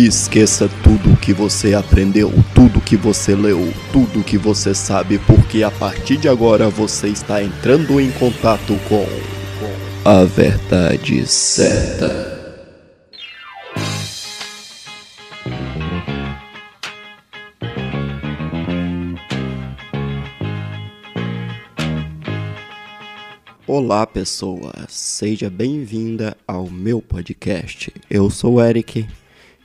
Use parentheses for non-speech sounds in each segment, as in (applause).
Esqueça tudo que você aprendeu, tudo que você leu, tudo que você sabe, porque a partir de agora você está entrando em contato com a verdade certa. Olá, pessoa, seja bem-vinda ao meu podcast. Eu sou o Eric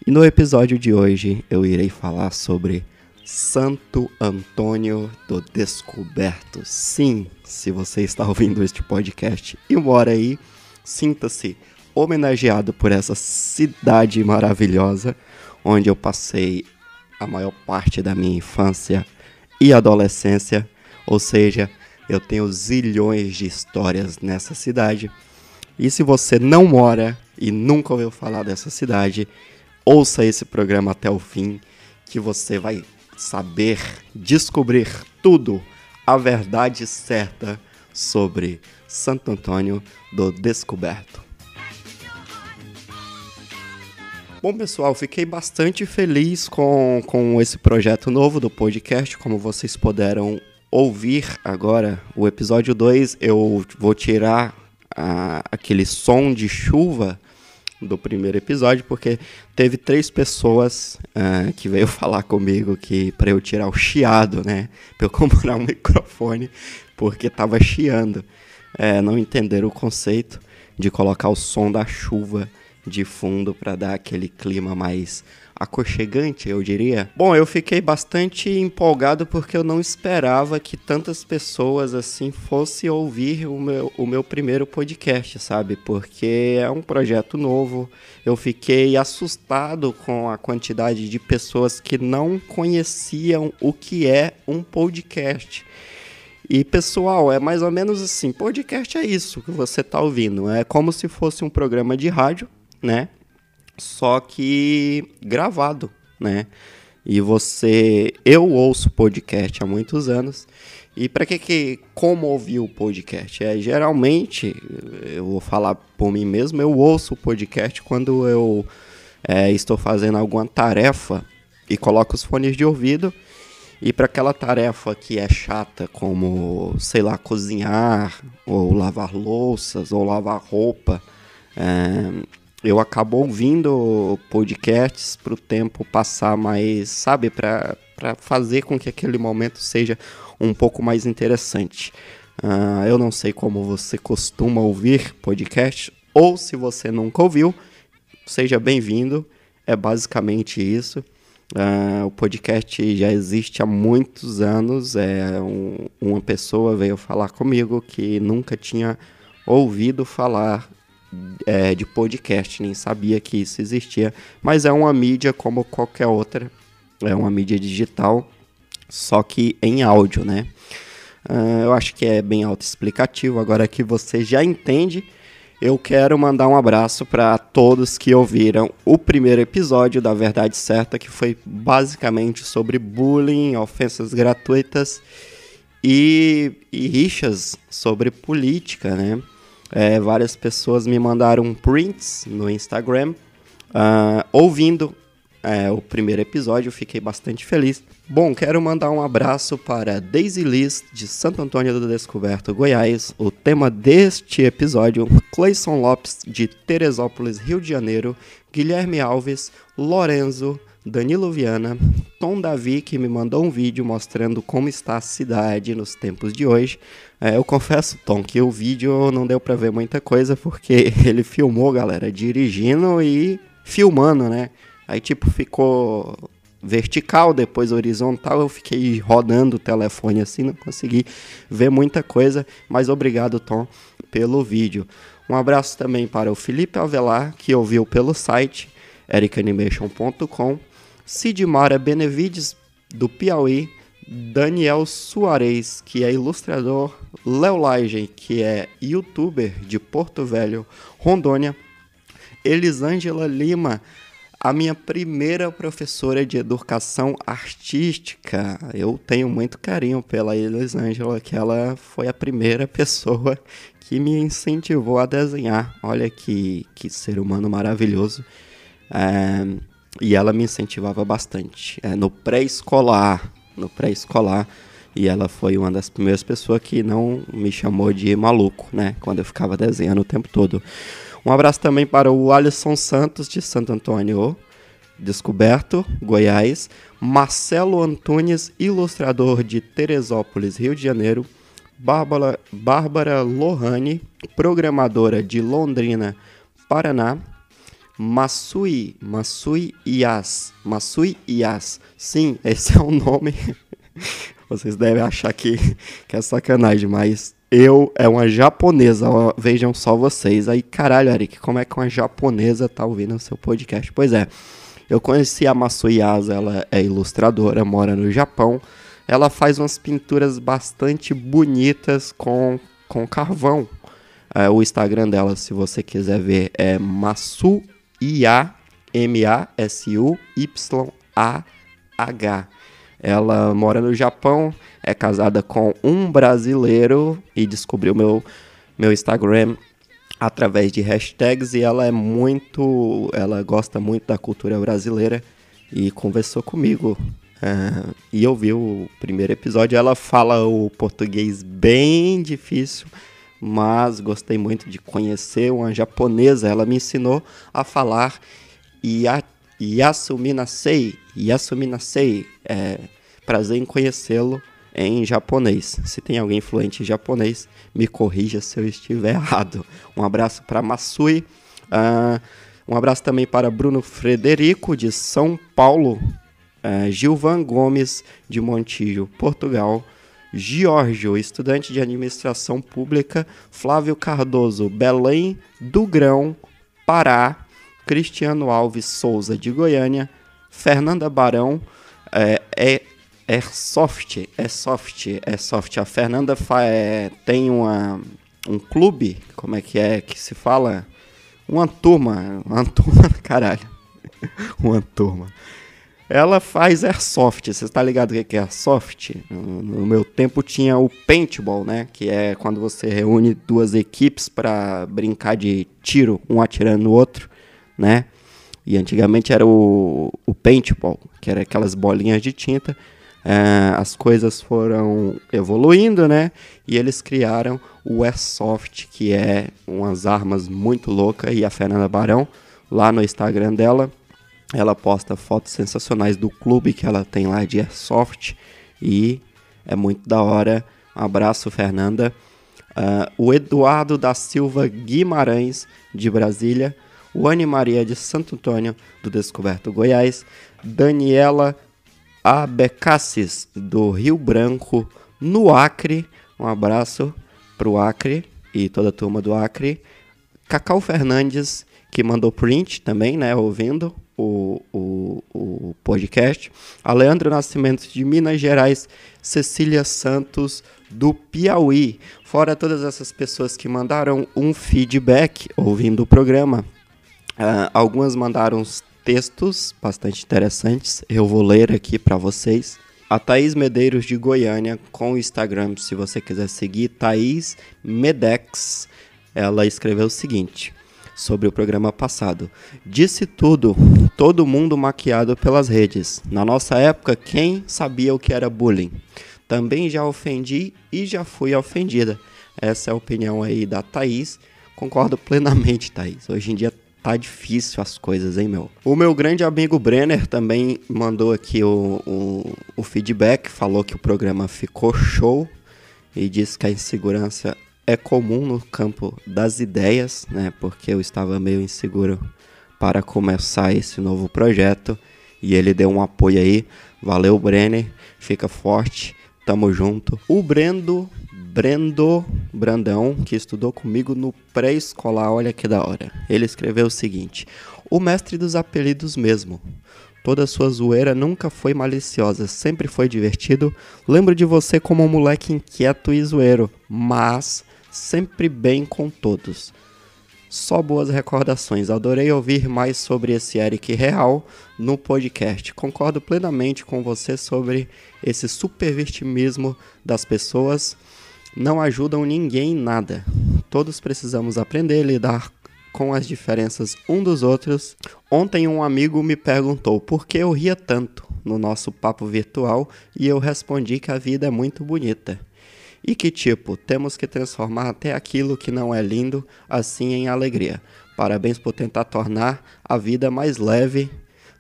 e no episódio de hoje eu irei falar sobre Santo Antônio do Descoberto. Sim, se você está ouvindo este podcast e mora aí, sinta-se homenageado por essa cidade maravilhosa onde eu passei a maior parte da minha infância e adolescência, ou seja, eu tenho zilhões de histórias nessa cidade. E se você não mora e nunca ouviu falar dessa cidade, ouça esse programa até o fim, que você vai saber descobrir tudo, a verdade certa sobre Santo Antônio do Descoberto. Bom, pessoal, fiquei bastante feliz com, com esse projeto novo do podcast. Como vocês puderam ouvir agora, o episódio 2, eu vou tirar a, aquele som de chuva do primeiro episódio, porque teve três pessoas uh, que veio (laughs) falar comigo que para eu tirar o chiado, né? (laughs) Para eu comprar um microfone, porque tava chiando. É, não entenderam o conceito de colocar o som da chuva de fundo para dar aquele clima mais aconchegante, eu diria. Bom, eu fiquei bastante empolgado porque eu não esperava que tantas pessoas assim fossem ouvir o meu, o meu primeiro podcast, sabe? Porque é um projeto novo. Eu fiquei assustado com a quantidade de pessoas que não conheciam o que é um podcast. E pessoal, é mais ou menos assim, podcast é isso que você está ouvindo, é como se fosse um programa de rádio, né? Só que gravado, né? E você, eu ouço podcast há muitos anos. E para que que como ouvir o podcast? É geralmente, eu vou falar por mim mesmo, eu ouço o podcast quando eu é, estou fazendo alguma tarefa e coloco os fones de ouvido. E para aquela tarefa que é chata, como, sei lá, cozinhar, ou lavar louças, ou lavar roupa, é, eu acabo ouvindo podcasts para o tempo passar mais, sabe, para fazer com que aquele momento seja um pouco mais interessante. Uh, eu não sei como você costuma ouvir podcast, ou se você nunca ouviu, seja bem-vindo. É basicamente isso. Uh, o podcast já existe há muitos anos. É um, uma pessoa veio falar comigo que nunca tinha ouvido falar é, de podcast, nem sabia que isso existia, mas é uma mídia como qualquer outra, é uma mídia digital, só que em áudio, né? Uh, eu acho que é bem autoexplicativo. Agora que você já entende, eu quero mandar um abraço para todos que ouviram o primeiro episódio da Verdade Certa, que foi basicamente sobre bullying, ofensas gratuitas e, e rixas sobre política, né? É, várias pessoas me mandaram prints no Instagram uh, ouvindo é, o primeiro episódio, eu fiquei bastante feliz. Bom, quero mandar um abraço para Daisy Liz, de Santo Antônio do Descoberto, Goiás. O tema deste episódio, Clayson Lopes, de Teresópolis, Rio de Janeiro, Guilherme Alves, Lorenzo, Danilo Viana, Tom Davi, que me mandou um vídeo mostrando como está a cidade nos tempos de hoje. É, eu confesso, Tom, que o vídeo não deu para ver muita coisa, porque (laughs) ele filmou, galera, dirigindo e filmando, né? Aí, tipo, ficou vertical, depois horizontal, eu fiquei rodando o telefone assim, não consegui ver muita coisa, mas obrigado, Tom, pelo vídeo. Um abraço também para o Felipe Avelar, que ouviu pelo site ericanimation.com Sidmara Benevides, do Piauí, Daniel Soares, que é ilustrador, Léo que é youtuber de Porto Velho, Rondônia, Elisângela Lima, a minha primeira professora de educação artística. Eu tenho muito carinho pela Elisângela, que ela foi a primeira pessoa que me incentivou a desenhar. Olha que, que ser humano maravilhoso. É, e ela me incentivava bastante. É, no pré-escolar, no pré-escolar, e ela foi uma das primeiras pessoas que não me chamou de maluco, né? Quando eu ficava desenhando o tempo todo. Um abraço também para o Alisson Santos, de Santo Antônio, Descoberto, Goiás. Marcelo Antunes, ilustrador de Teresópolis, Rio de Janeiro. Bárbara, Bárbara Lohane, programadora de Londrina, Paraná. Masui, Masui Ias, Masui Ias. Sim, esse é o nome (laughs) Vocês devem achar que, que é sacanagem, mas eu é uma japonesa, ó, vejam só vocês. Aí, caralho, Eric, como é que uma japonesa tá ouvindo o seu podcast? Pois é, eu conheci a Masuyasa, ela é ilustradora, mora no Japão. Ela faz umas pinturas bastante bonitas com, com carvão. É, o Instagram dela, se você quiser ver, é Masuya, M-A-S-U-Y-A-H. Ela mora no Japão, é casada com um brasileiro e descobriu meu, meu Instagram através de hashtags e ela é muito, ela gosta muito da cultura brasileira e conversou comigo uh, e ouviu o primeiro episódio. Ela fala o português bem difícil, mas gostei muito de conhecer uma japonesa. Ela me ensinou a falar Yasuminasei. Yasuminasei. É, prazer em conhecê-lo em japonês. Se tem alguém fluente em japonês, me corrija se eu estiver (laughs) errado. Um abraço para Masui. Uh, um abraço também para Bruno Frederico, de São Paulo. Uh, Gilvan Gomes, de Montijo, Portugal. Giorgio, estudante de administração pública. Flávio Cardoso, Belém do Grão, Pará. Cristiano Alves Souza, de Goiânia, Fernanda Barão, é, é Airsoft, Airsoft, Airsoft. A Fernanda é, tem uma, um clube, como é que é que se fala? Uma turma, uma (laughs) turma, caralho. uma turma. Ela faz airsoft, você está ligado o que é airsoft? No, meu tempo tinha o paintball, né? Que é quando você reúne duas equipes para brincar de tiro, um atirando no outro né? E antigamente era o, o paintball, que era aquelas bolinhas de tinta. É, as coisas foram evoluindo, né? E eles criaram o Airsoft, que é umas armas muito loucas. E a Fernanda Barão, lá no Instagram dela, ela posta fotos sensacionais do clube que ela tem lá de Airsoft. E é muito da hora. Um abraço, Fernanda. Uh, o Eduardo da Silva Guimarães, de Brasília. Wani Maria de Santo Antônio, do Descoberto Goiás, Daniela Abecassis, do Rio Branco, no Acre. Um abraço pro Acre e toda a turma do Acre. Cacau Fernandes, que mandou print também, né, ouvindo o, o, o podcast. Aleandro Nascimento, de Minas Gerais. Cecília Santos, do Piauí. Fora todas essas pessoas que mandaram um feedback ouvindo o programa. Uh, algumas mandaram textos bastante interessantes. Eu vou ler aqui para vocês. A Thaís Medeiros de Goiânia, com o Instagram, se você quiser seguir, Thaís Medex, ela escreveu o seguinte sobre o programa passado. Disse tudo, todo mundo maquiado pelas redes. Na nossa época, quem sabia o que era bullying? Também já ofendi e já fui ofendida. Essa é a opinião aí da Thaís. Concordo plenamente, Thaís. Hoje em dia tá difícil as coisas, hein, meu? O meu grande amigo Brenner também mandou aqui o, o, o feedback, falou que o programa ficou show e disse que a insegurança é comum no campo das ideias, né? Porque eu estava meio inseguro para começar esse novo projeto e ele deu um apoio aí. Valeu, Brenner. Fica forte. Tamo junto. O Brendo Brendo Brandão, que estudou comigo no pré-escolar, olha que da hora. Ele escreveu o seguinte: O mestre dos apelidos mesmo. Toda sua zoeira nunca foi maliciosa, sempre foi divertido. Lembro de você como um moleque inquieto e zoeiro, mas sempre bem com todos. Só boas recordações. Adorei ouvir mais sobre esse Eric real no podcast. Concordo plenamente com você sobre esse supervitimismo das pessoas não ajudam ninguém em nada. Todos precisamos aprender a lidar com as diferenças um dos outros. Ontem um amigo me perguntou por que eu ria tanto no nosso papo virtual e eu respondi que a vida é muito bonita. E que tipo, temos que transformar até aquilo que não é lindo assim em alegria. Parabéns por tentar tornar a vida mais leve.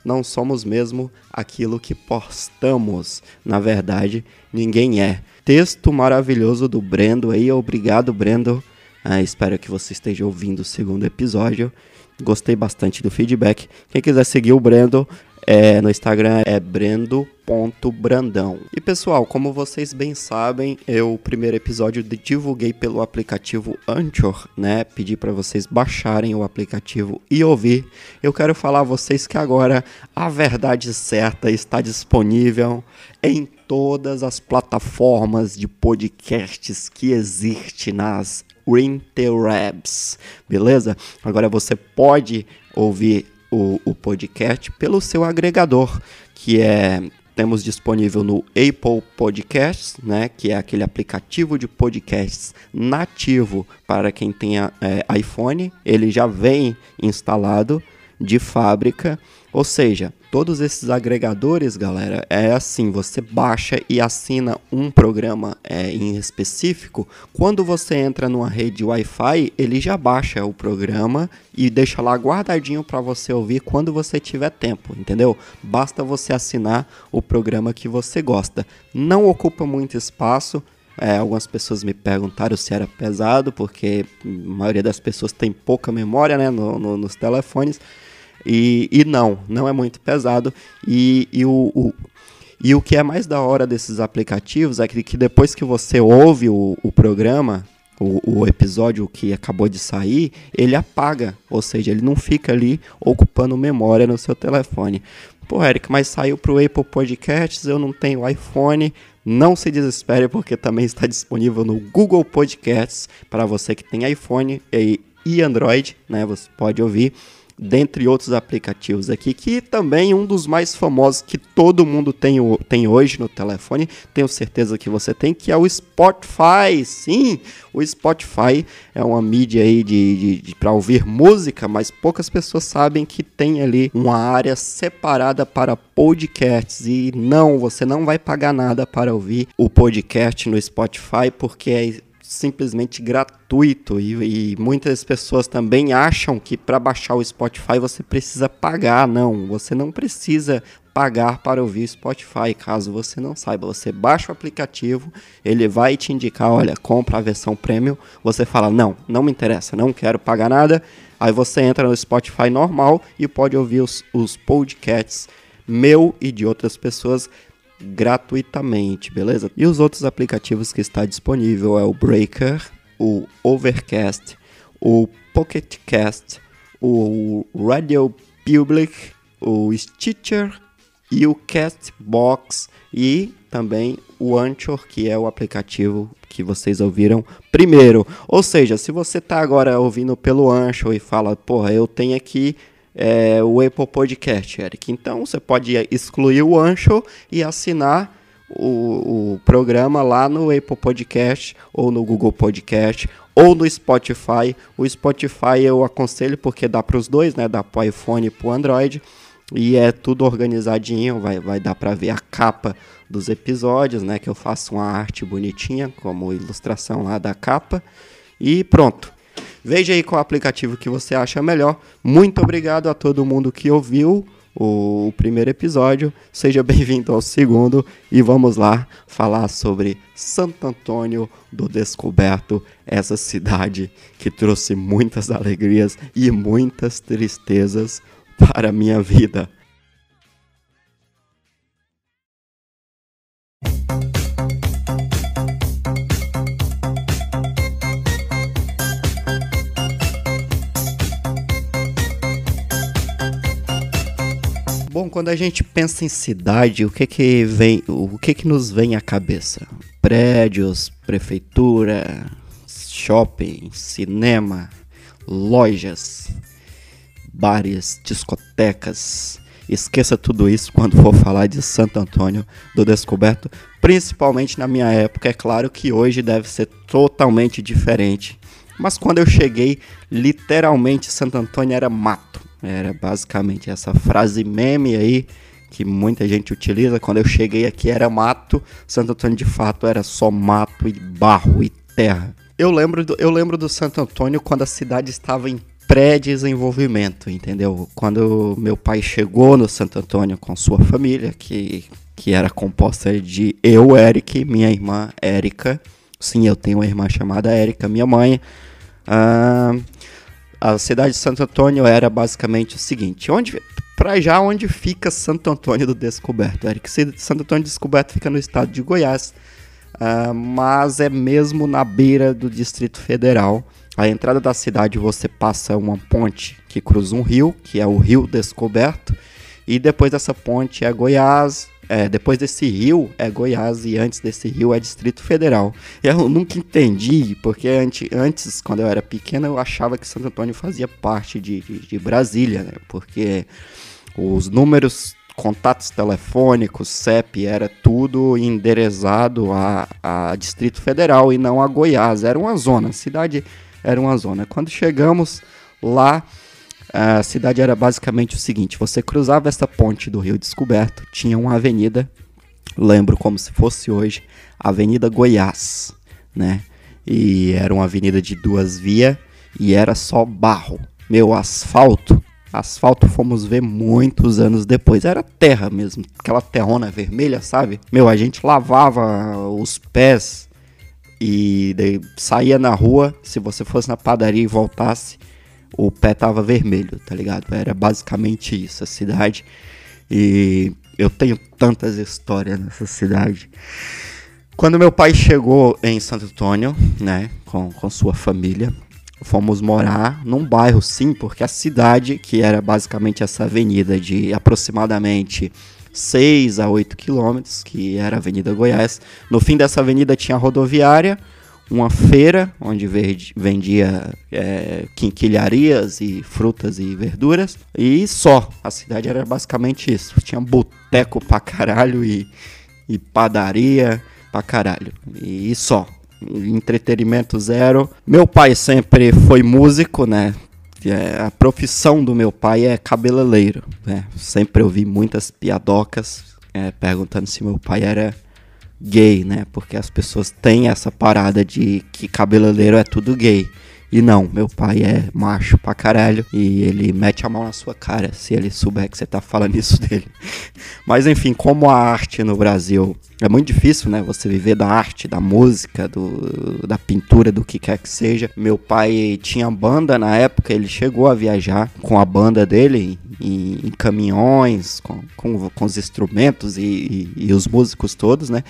Não somos mesmo aquilo que postamos. Na verdade, ninguém é. Texto maravilhoso do Brendo aí. Obrigado, Brendo. Ah, espero que você esteja ouvindo o segundo episódio. Gostei bastante do feedback. Quem quiser seguir o Brendo, é, no Instagram é brendo.brandão. E pessoal, como vocês bem sabem, eu o primeiro episódio divulguei pelo aplicativo Anchor, né? Pedi para vocês baixarem o aplicativo e ouvir. Eu quero falar a vocês que agora a verdade certa está disponível em todas as plataformas de podcasts que existem nas interwebs, beleza? Agora você pode ouvir o, o podcast pelo seu agregador, que é temos disponível no Apple Podcasts, né, que é aquele aplicativo de podcasts nativo para quem tenha é, iPhone. Ele já vem instalado de fábrica, ou seja, todos esses agregadores, galera, é assim: você baixa e assina um programa é, em específico. Quando você entra numa rede Wi-Fi, ele já baixa o programa e deixa lá guardadinho para você ouvir quando você tiver tempo, entendeu? Basta você assinar o programa que você gosta. Não ocupa muito espaço. É, algumas pessoas me perguntaram se era pesado, porque a maioria das pessoas tem pouca memória né, no, no, nos telefones. E, e não, não é muito pesado. E, e o, o, e o que é mais da hora desses aplicativos é que, que depois que você ouve o, o programa, o, o, episódio que acabou de sair, ele apaga, ou seja, ele não fica ali ocupando memória no seu telefone. Pô, Eric, mas saiu para o Apple Podcasts, eu não tenho iPhone. Não se desespere, porque também está disponível no Google Podcasts para você que tem iPhone e, e Android, né? Você pode ouvir dentre outros aplicativos aqui, que também um dos mais famosos que todo mundo tem, tem hoje no telefone, tenho certeza que você tem, que é o Spotify. Sim, o Spotify é uma mídia aí de, de, de para ouvir música, mas poucas pessoas sabem que tem ali uma área separada para podcasts e não, você não vai pagar nada para ouvir o podcast no Spotify porque é simplesmente gratuito e, e, muitas pessoas também acham que para baixar o Spotify você precisa pagar. Não, você não precisa pagar para ouvir Spotify, caso você não saiba. Você baixa o aplicativo, ele vai te indicar, olha, compra a versão premium. Você fala, não, não me interessa, não quero pagar nada. Aí você entra no Spotify normal e pode ouvir os, os podcasts meu e de outras pessoas gratuitamente, beleza? E os outros aplicativos que está disponível é o Breaker, o Overcast, o Pocket Cast, o Radio Public, o Stitcher e o Castbox e também o Anchor, que é o aplicativo que vocês ouviram primeiro. Ou seja, se você está agora ouvindo pelo Anchor e fala, porra, eu tenho aqui é, o Apple Podcast, Eric. Então você pode excluir o Ancho e assinar o, o, programa lá no Apple Podcast ou no Google Podcast ou no Spotify. O Spotify eu aconselho porque dá para os dois, né? Dá para o iPhone e para o Android e é tudo organizadinho. Vai, vai dar para ver a capa dos episódios, né? Que eu faço uma arte bonitinha como ilustração lá da capa e pronto. Veja aí qual aplicativo que você acha melhor. Muito obrigado a todo mundo que ouviu o primeiro episódio. Seja bem-vindo ao segundo e vamos lá falar sobre Santo Antônio do Descoberto, essa cidade que trouxe muitas alegrias e muitas tristezas para a minha vida. Quando a gente pensa em cidade, o que que vem, o que que nos vem à cabeça? Prédios, prefeitura, shopping, cinema, lojas, bares, discotecas. Esqueça tudo isso quando for falar de Santo Antônio do Descoberto, principalmente na minha época. É claro que hoje deve ser totalmente diferente Mas quando eu cheguei, literalmente Santo Antônio era mato. Era basicamente essa frase meme aí que muita gente utiliza. Quando eu cheguei aqui era mato, Santo Antônio de fato era só mato e barro e terra. Eu lembro do, eu lembro do Santo Antônio quando a cidade estava em pré-desenvolvimento, entendeu? Quando meu pai chegou no Santo Antônio com sua família, que, que era composta de eu, Eric, minha irmã Érica. Sim, eu tenho uma irmã chamada Érica, minha mãe. Uh, a cidade de Santo Antônio era basicamente o seguinte: onde para já onde fica Santo Antônio do Descoberto, Eric? Santo Antônio do Descoberto fica no estado de Goiás, uh, mas é mesmo na beira do Distrito Federal. A entrada da cidade você passa uma ponte que cruza um rio, que é o Rio Descoberto, e depois dessa ponte é Goiás, é, depois desse rio é Goiás e antes desse rio é Distrito Federal. Eu nunca entendi, porque antes, antes quando eu era pequeno, eu achava que Santo Antônio fazia parte de, de, de Brasília, né? Porque os números, contatos telefônicos, CEP, era tudo endereçado a, a Distrito Federal e não a Goiás. Era uma zona, a cidade era uma zona. Quando chegamos lá, a cidade era basicamente o seguinte: você cruzava essa ponte do Rio Descoberto, tinha uma avenida, lembro como se fosse hoje, Avenida Goiás, né? E era uma avenida de duas vias e era só barro. Meu, asfalto, asfalto fomos ver muitos anos depois. Era terra mesmo, aquela terrona vermelha, sabe? Meu, a gente lavava os pés e saía na rua. Se você fosse na padaria e voltasse, o pé tava vermelho, tá ligado? Era basicamente isso, a cidade. E eu tenho tantas histórias nessa cidade. Quando meu pai chegou em Santo Antônio, né, com, com sua família, fomos morar num bairro, sim, porque a cidade, que era basicamente essa avenida de aproximadamente 6 a 8 quilômetros, que era a Avenida Goiás, no fim dessa avenida tinha a rodoviária, uma feira onde vendia é, quinquilharias e frutas e verduras e só. A cidade era basicamente isso. Tinha boteco pra caralho e, e padaria pra caralho. E só. Entretenimento zero. Meu pai sempre foi músico, né? É, a profissão do meu pai é cabeleireiro. Né? Sempre ouvi muitas piadocas é, perguntando se meu pai era gay, né? Porque as pessoas têm essa parada de que cabeleireiro é tudo gay. E não, meu pai é macho pra caralho e ele mete a mão na sua cara se ele souber que você tá falando isso dele. (laughs) Mas enfim, como a arte no Brasil é muito difícil, né? Você viver da arte, da música, do, da pintura, do que quer que seja. Meu pai tinha banda na época, ele chegou a viajar com a banda dele em, em caminhões, com, com, com, os instrumentos e, e, e os músicos todos, né?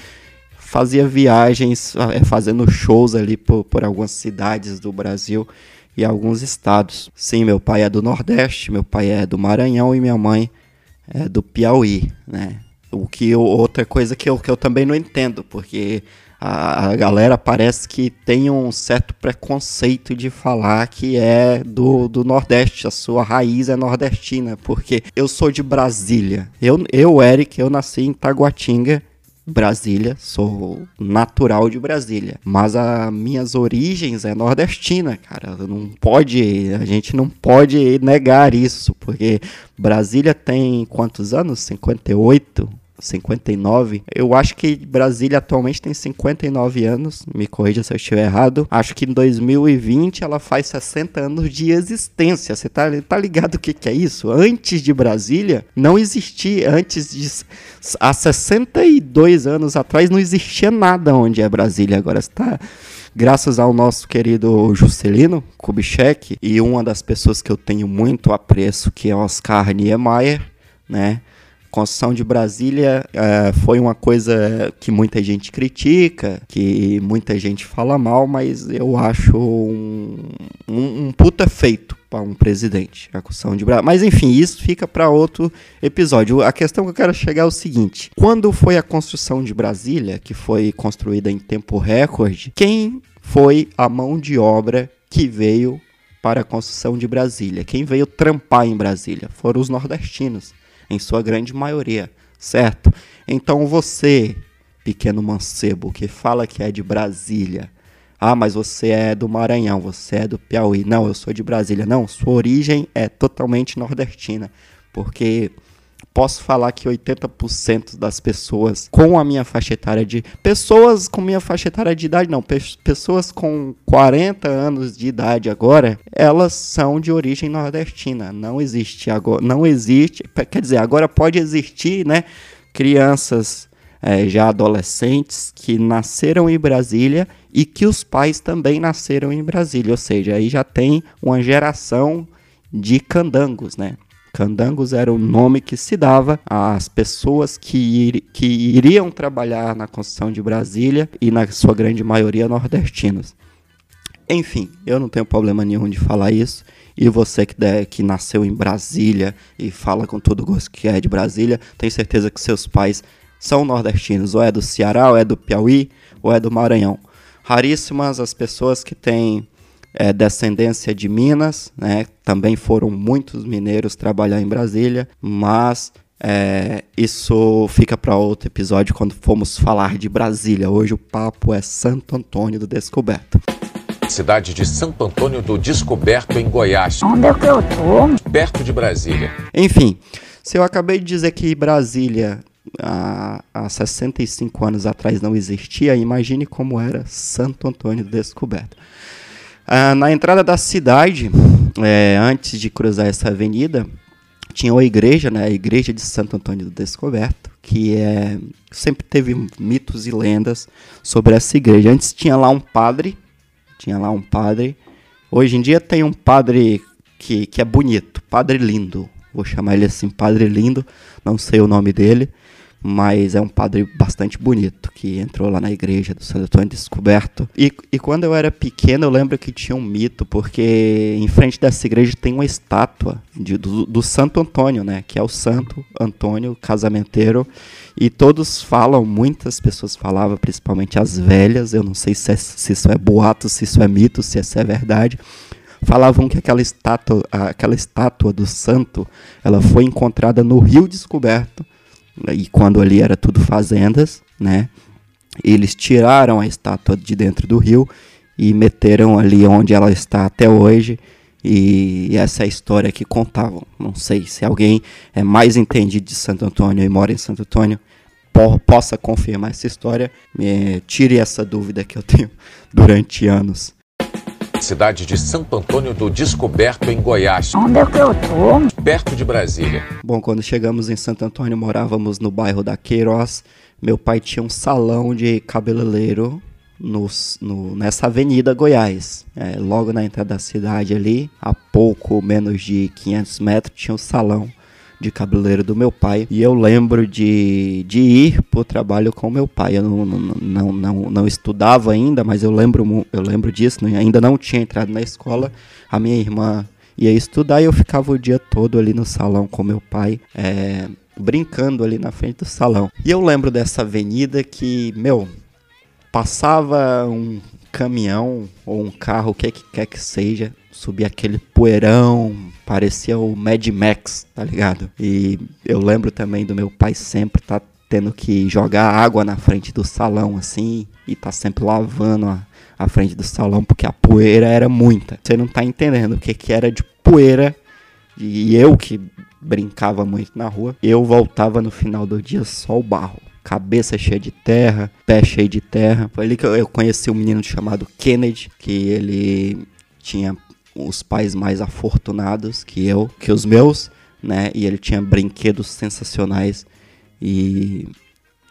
Fazia viagens, é, fazendo shows ali por, por algumas cidades do Brasil e alguns estados. Sim, meu pai é do Nordeste, meu pai é do Maranhão e minha mãe é do Piauí, né? O que eu, outra coisa que eu, que eu também não entendo, porque a, a, galera parece que tem um certo preconceito de falar que é do, do Nordeste, a sua raiz é nordestina, porque eu sou de Brasília. Eu, eu Eric, eu nasci em Taguatinga, Brasília, sou natural de Brasília, mas as minhas origens é nordestina, cara. Não pode, a gente não pode negar isso, porque Brasília tem quantos anos? 58, 59. Eu acho que Brasília atualmente tem 59 anos, me corrija se eu estiver errado. Acho que em 2020 ela faz 60 anos de existência. Você tá, tá ligado o que, que é isso? Antes de Brasília, não existia. Antes de. Há 62 anos atrás, não existia nada onde é Brasília. Agora está graças ao nosso querido Juscelino Kubitschek e uma das pessoas que eu tenho muito apreço, que é Oscar Niemeyer, né? Construção de Brasília é, foi uma coisa que muita gente critica, que muita gente fala mal, mas eu acho um, um, um puta feito para um presidente, a construção de Brasília. Mas enfim, isso fica para outro episódio. A questão que eu quero chegar é o seguinte: quando foi a construção de Brasília, que foi construída em tempo recorde, quem foi a mão de obra que veio para a construção de Brasília? Quem veio trampar em Brasília? Foram os nordestinos em sua grande maioria, certo? Então você, pequeno mancebo, que fala que é de Brasília, Ah, mas você é do Maranhão, você é do Piauí. Não, eu sou de Brasília. Não, sua origem é totalmente nordestina. Porque posso falar que 80% das pessoas com a minha faixa etária de. Pessoas com minha faixa etária de idade, não. Pe pessoas com 40 anos de idade agora, elas são de origem nordestina. Não existe agora. Não existe. Quer dizer, agora pode existir, né? Crianças é, já adolescentes que nasceram em Brasília e que os pais também nasceram em Brasília. Ou seja, aí já tem uma geração de candangos, né? Candangos era o nome que se dava às pessoas que, ir, que iriam trabalhar na construção de Brasília e, na sua grande maioria, nordestinos. Enfim, eu não tenho problema nenhum de falar isso. E você que, der, que nasceu em Brasília e fala com todo gosto que é de Brasília, tenho certeza que seus pais são nordestinos. Ou é do Ceará, ou é do Piauí, ou é do Maranhão. Raríssimas as pessoas que têm é, descendência de Minas, né? Também foram muitos mineiros trabalhar em Brasília, mas é, isso fica para outro episódio quando formos falar de Brasília. Hoje o papo é Santo Antônio do Descoberto. Cidade de Santo Antônio do Descoberto, em Goiás. Onde é que eu tô? Perto de Brasília. Enfim, se eu acabei de dizer que Brasília há, há 65 anos atrás não existia, imagine como era Santo Antônio do Descoberto. Ah, na entrada da cidade, é, antes de cruzar essa avenida, tinha uma igreja, né, a igreja de Santo Antônio do Descoberto, que é, sempre teve mitos e lendas sobre essa igreja. Antes tinha lá um padre, tinha lá um padre. Hoje em dia tem um padre que, que é bonito, padre lindo. Vou chamar ele assim, padre lindo, não sei o nome dele mas é um padre bastante bonito que entrou lá na igreja do Santo Antônio Descoberto. E, e quando eu era pequeno, eu lembro que tinha um mito, porque em frente dessa igreja tem uma estátua de, do, do Santo Antônio, né? Que é o Santo Antônio casamenteiro. E todos falam, muitas pessoas falavam, principalmente as velhas, eu não sei se, é, se isso é boato, se isso é mito, se isso é verdade, falavam que aquela estátua, aquela estátua do santo, ela foi encontrada no Rio Descoberto e quando ali era tudo fazendas, né? Eles tiraram a estátua de dentro do rio e meteram ali onde ela está até hoje. E essa é a história que contavam. Não sei se alguém é mais entendido de Santo Antônio e mora em Santo Antônio po possa confirmar essa história. Me tire essa dúvida que eu tenho (laughs) durante anos cidade de Santo Antônio do Descoberto, em Goiás. Onde é que eu tô? Perto de Brasília. Bom, quando chegamos em Santo Antônio, morávamos no bairro da Queiroz. Meu pai tinha um salão de cabeleireiro no, no, nessa avenida Goiás. É, logo na entrada da cidade ali, a pouco menos de 500 metros, tinha um salão de cabeleireiro do meu pai. E eu lembro de, de ir pro trabalho com meu pai. Eu não, não, não, não, não estudava ainda, mas eu lembro, eu lembro disso. Né? Ainda não tinha entrado na escola. A minha irmã ia estudar e eu ficava o dia todo ali no salão com meu pai. É, brincando ali na frente do salão. E eu lembro dessa avenida que, meu, passava um caminhão ou um carro, o que, que quer que seja, subia aquele poeirão, parecia o Mad Max, tá ligado? E eu lembro também do meu pai sempre tá tendo que jogar água na frente do salão assim e tá sempre lavando a, a frente do salão porque a poeira era muita. Você não tá entendendo o que que era de poeira e eu que brincava muito na rua, eu voltava no final do dia só o barro cabeça cheia de terra, pé cheio de terra. Foi ali que eu conheci um menino chamado Kennedy, que ele tinha os pais mais afortunados que eu, que os meus, né? E ele tinha brinquedos sensacionais e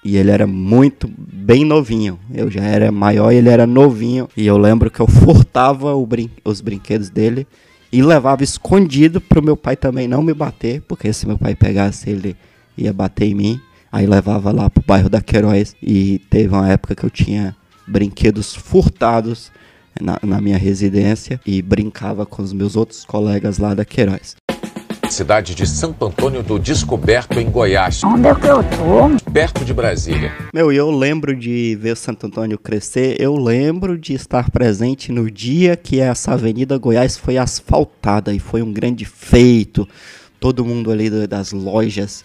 e ele era muito bem novinho. Eu já era maior e ele era novinho. E eu lembro que eu furtava brin os brinquedos dele e levava escondido para o meu pai também não me bater, porque se meu pai pegasse ele ia bater em mim. Aí levava lá pro bairro da Queiroz e teve uma época que eu tinha brinquedos furtados na, na minha residência e brincava com os meus outros colegas lá da Queiroz cidade de Santo Antônio do Descoberto, em Goiás. Onde é que eu tô? Perto de Brasília. Meu, eu lembro de ver Santo Antônio crescer, eu lembro de estar presente no dia que essa Avenida Goiás foi asfaltada e foi um grande feito. Todo mundo ali das lojas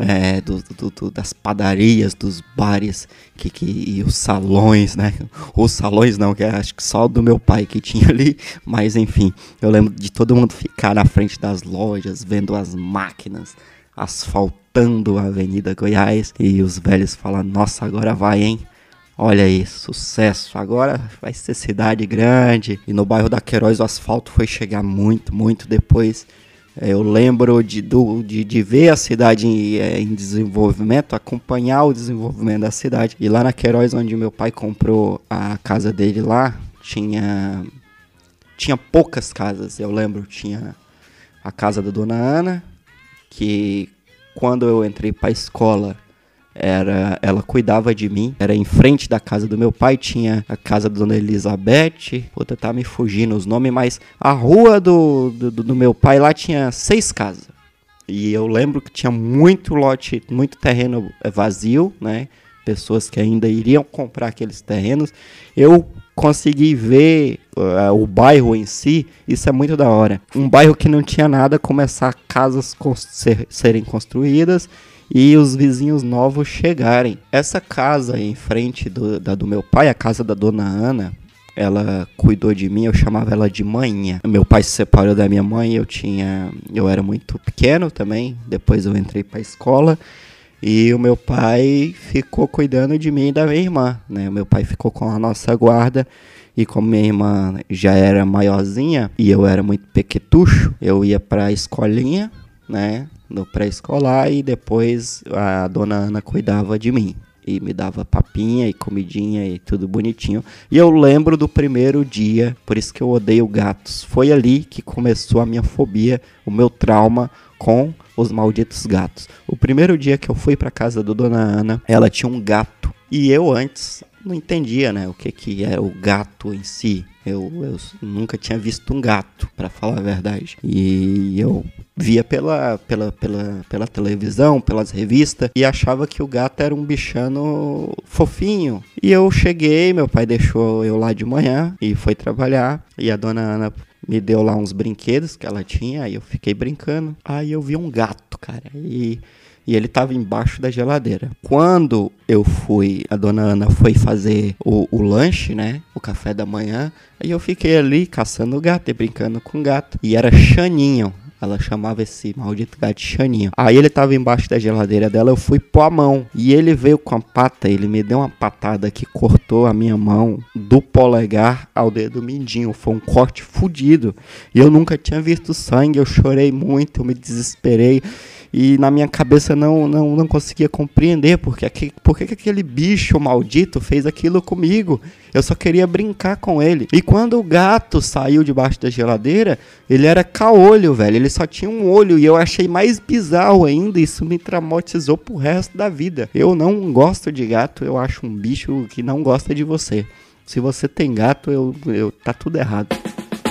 é, do, do, do, das padarias, dos bares que, que, e os salões, né? (laughs) Os salões não, que acho que só do meu pai que tinha ali, mas enfim, eu lembro de todo mundo ficar na frente das lojas, vendo as máquinas asfaltando a Avenida Goiás e os velhos falam: Nossa, agora vai, hein? Olha aí, sucesso. Agora vai ser cidade grande. E no bairro da Queiroz o asfalto foi chegar muito, muito depois. É, eu lembro de, do, de, de, ver a cidade em, é, em, desenvolvimento, acompanhar o desenvolvimento da cidade. E lá na Queiroz, onde meu pai comprou a casa dele lá, tinha, tinha poucas casas. Eu lembro, tinha a casa da dona Ana, que quando eu entrei para a escola era ela cuidava de mim, era em frente da casa do meu pai, tinha a casa da dona Elizabeth, puta, tá me fugindo os nomes, mas a rua do, do, do meu pai lá tinha seis casas. E eu lembro que tinha muito lote, muito terreno vazio, né? Pessoas que ainda iriam comprar aqueles terrenos. Eu consegui ver uh, o bairro em si, isso é muito da hora. Um bairro que não tinha nada, começar casas ser, serem construídas e os vizinhos novos chegarem. Essa casa em frente do, da do meu pai, a casa da dona Ana, ela cuidou de mim, eu chamava ela de manhã. Meu pai se separou da minha mãe, eu tinha, eu era muito pequeno também. Depois eu entrei para escola e o meu pai ficou cuidando de mim e da minha irmã, né? O meu pai ficou com a nossa guarda e como minha irmã já era maiorzinha e eu era muito pequetucho, eu ia para a escolinha, né? no pré-escolar e depois a dona Ana cuidava de mim e me dava papinha e comidinha e tudo bonitinho. E eu lembro do primeiro dia, por isso que eu odeio gatos. Foi ali que começou a minha fobia, o meu trauma com os malditos gatos. O primeiro dia que eu fui para casa da dona Ana, ela tinha um gato e eu antes não entendia, né, o que que é o gato em si. Eu, eu nunca tinha visto um gato, para falar a verdade. E eu via pela, pela, pela, pela televisão, pelas revistas, e achava que o gato era um bichano fofinho. E eu cheguei, meu pai deixou eu lá de manhã e foi trabalhar. E a dona Ana me deu lá uns brinquedos que ela tinha, aí eu fiquei brincando. Aí eu vi um gato, cara. E e ele estava embaixo da geladeira. Quando eu fui, a dona Ana foi fazer o, o, lanche, né? O café da manhã. Aí eu fiquei ali caçando o gato e brincando com o gato. E era Xaninho. Ela chamava esse maldito gato de Xaninho. Aí ele tava embaixo da geladeira dela, eu fui pôr a mão. E ele veio com a pata, ele me deu uma patada que cortou a minha mão do polegar ao dedo mindinho. Foi um corte fudido. E eu nunca tinha visto sangue, eu chorei muito, eu me desesperei e na minha cabeça não, não, não conseguia compreender porque por que aquele bicho maldito fez aquilo comigo. Eu só queria brincar com ele. E quando o gato saiu debaixo da geladeira, ele era caolho, velho. Ele só tinha um olho e eu achei mais bizarro ainda. Isso me traumatizou pro resto da vida. Eu não gosto de gato, eu acho um bicho que não gosta de você. Se você tem gato, eu, eu tá tudo errado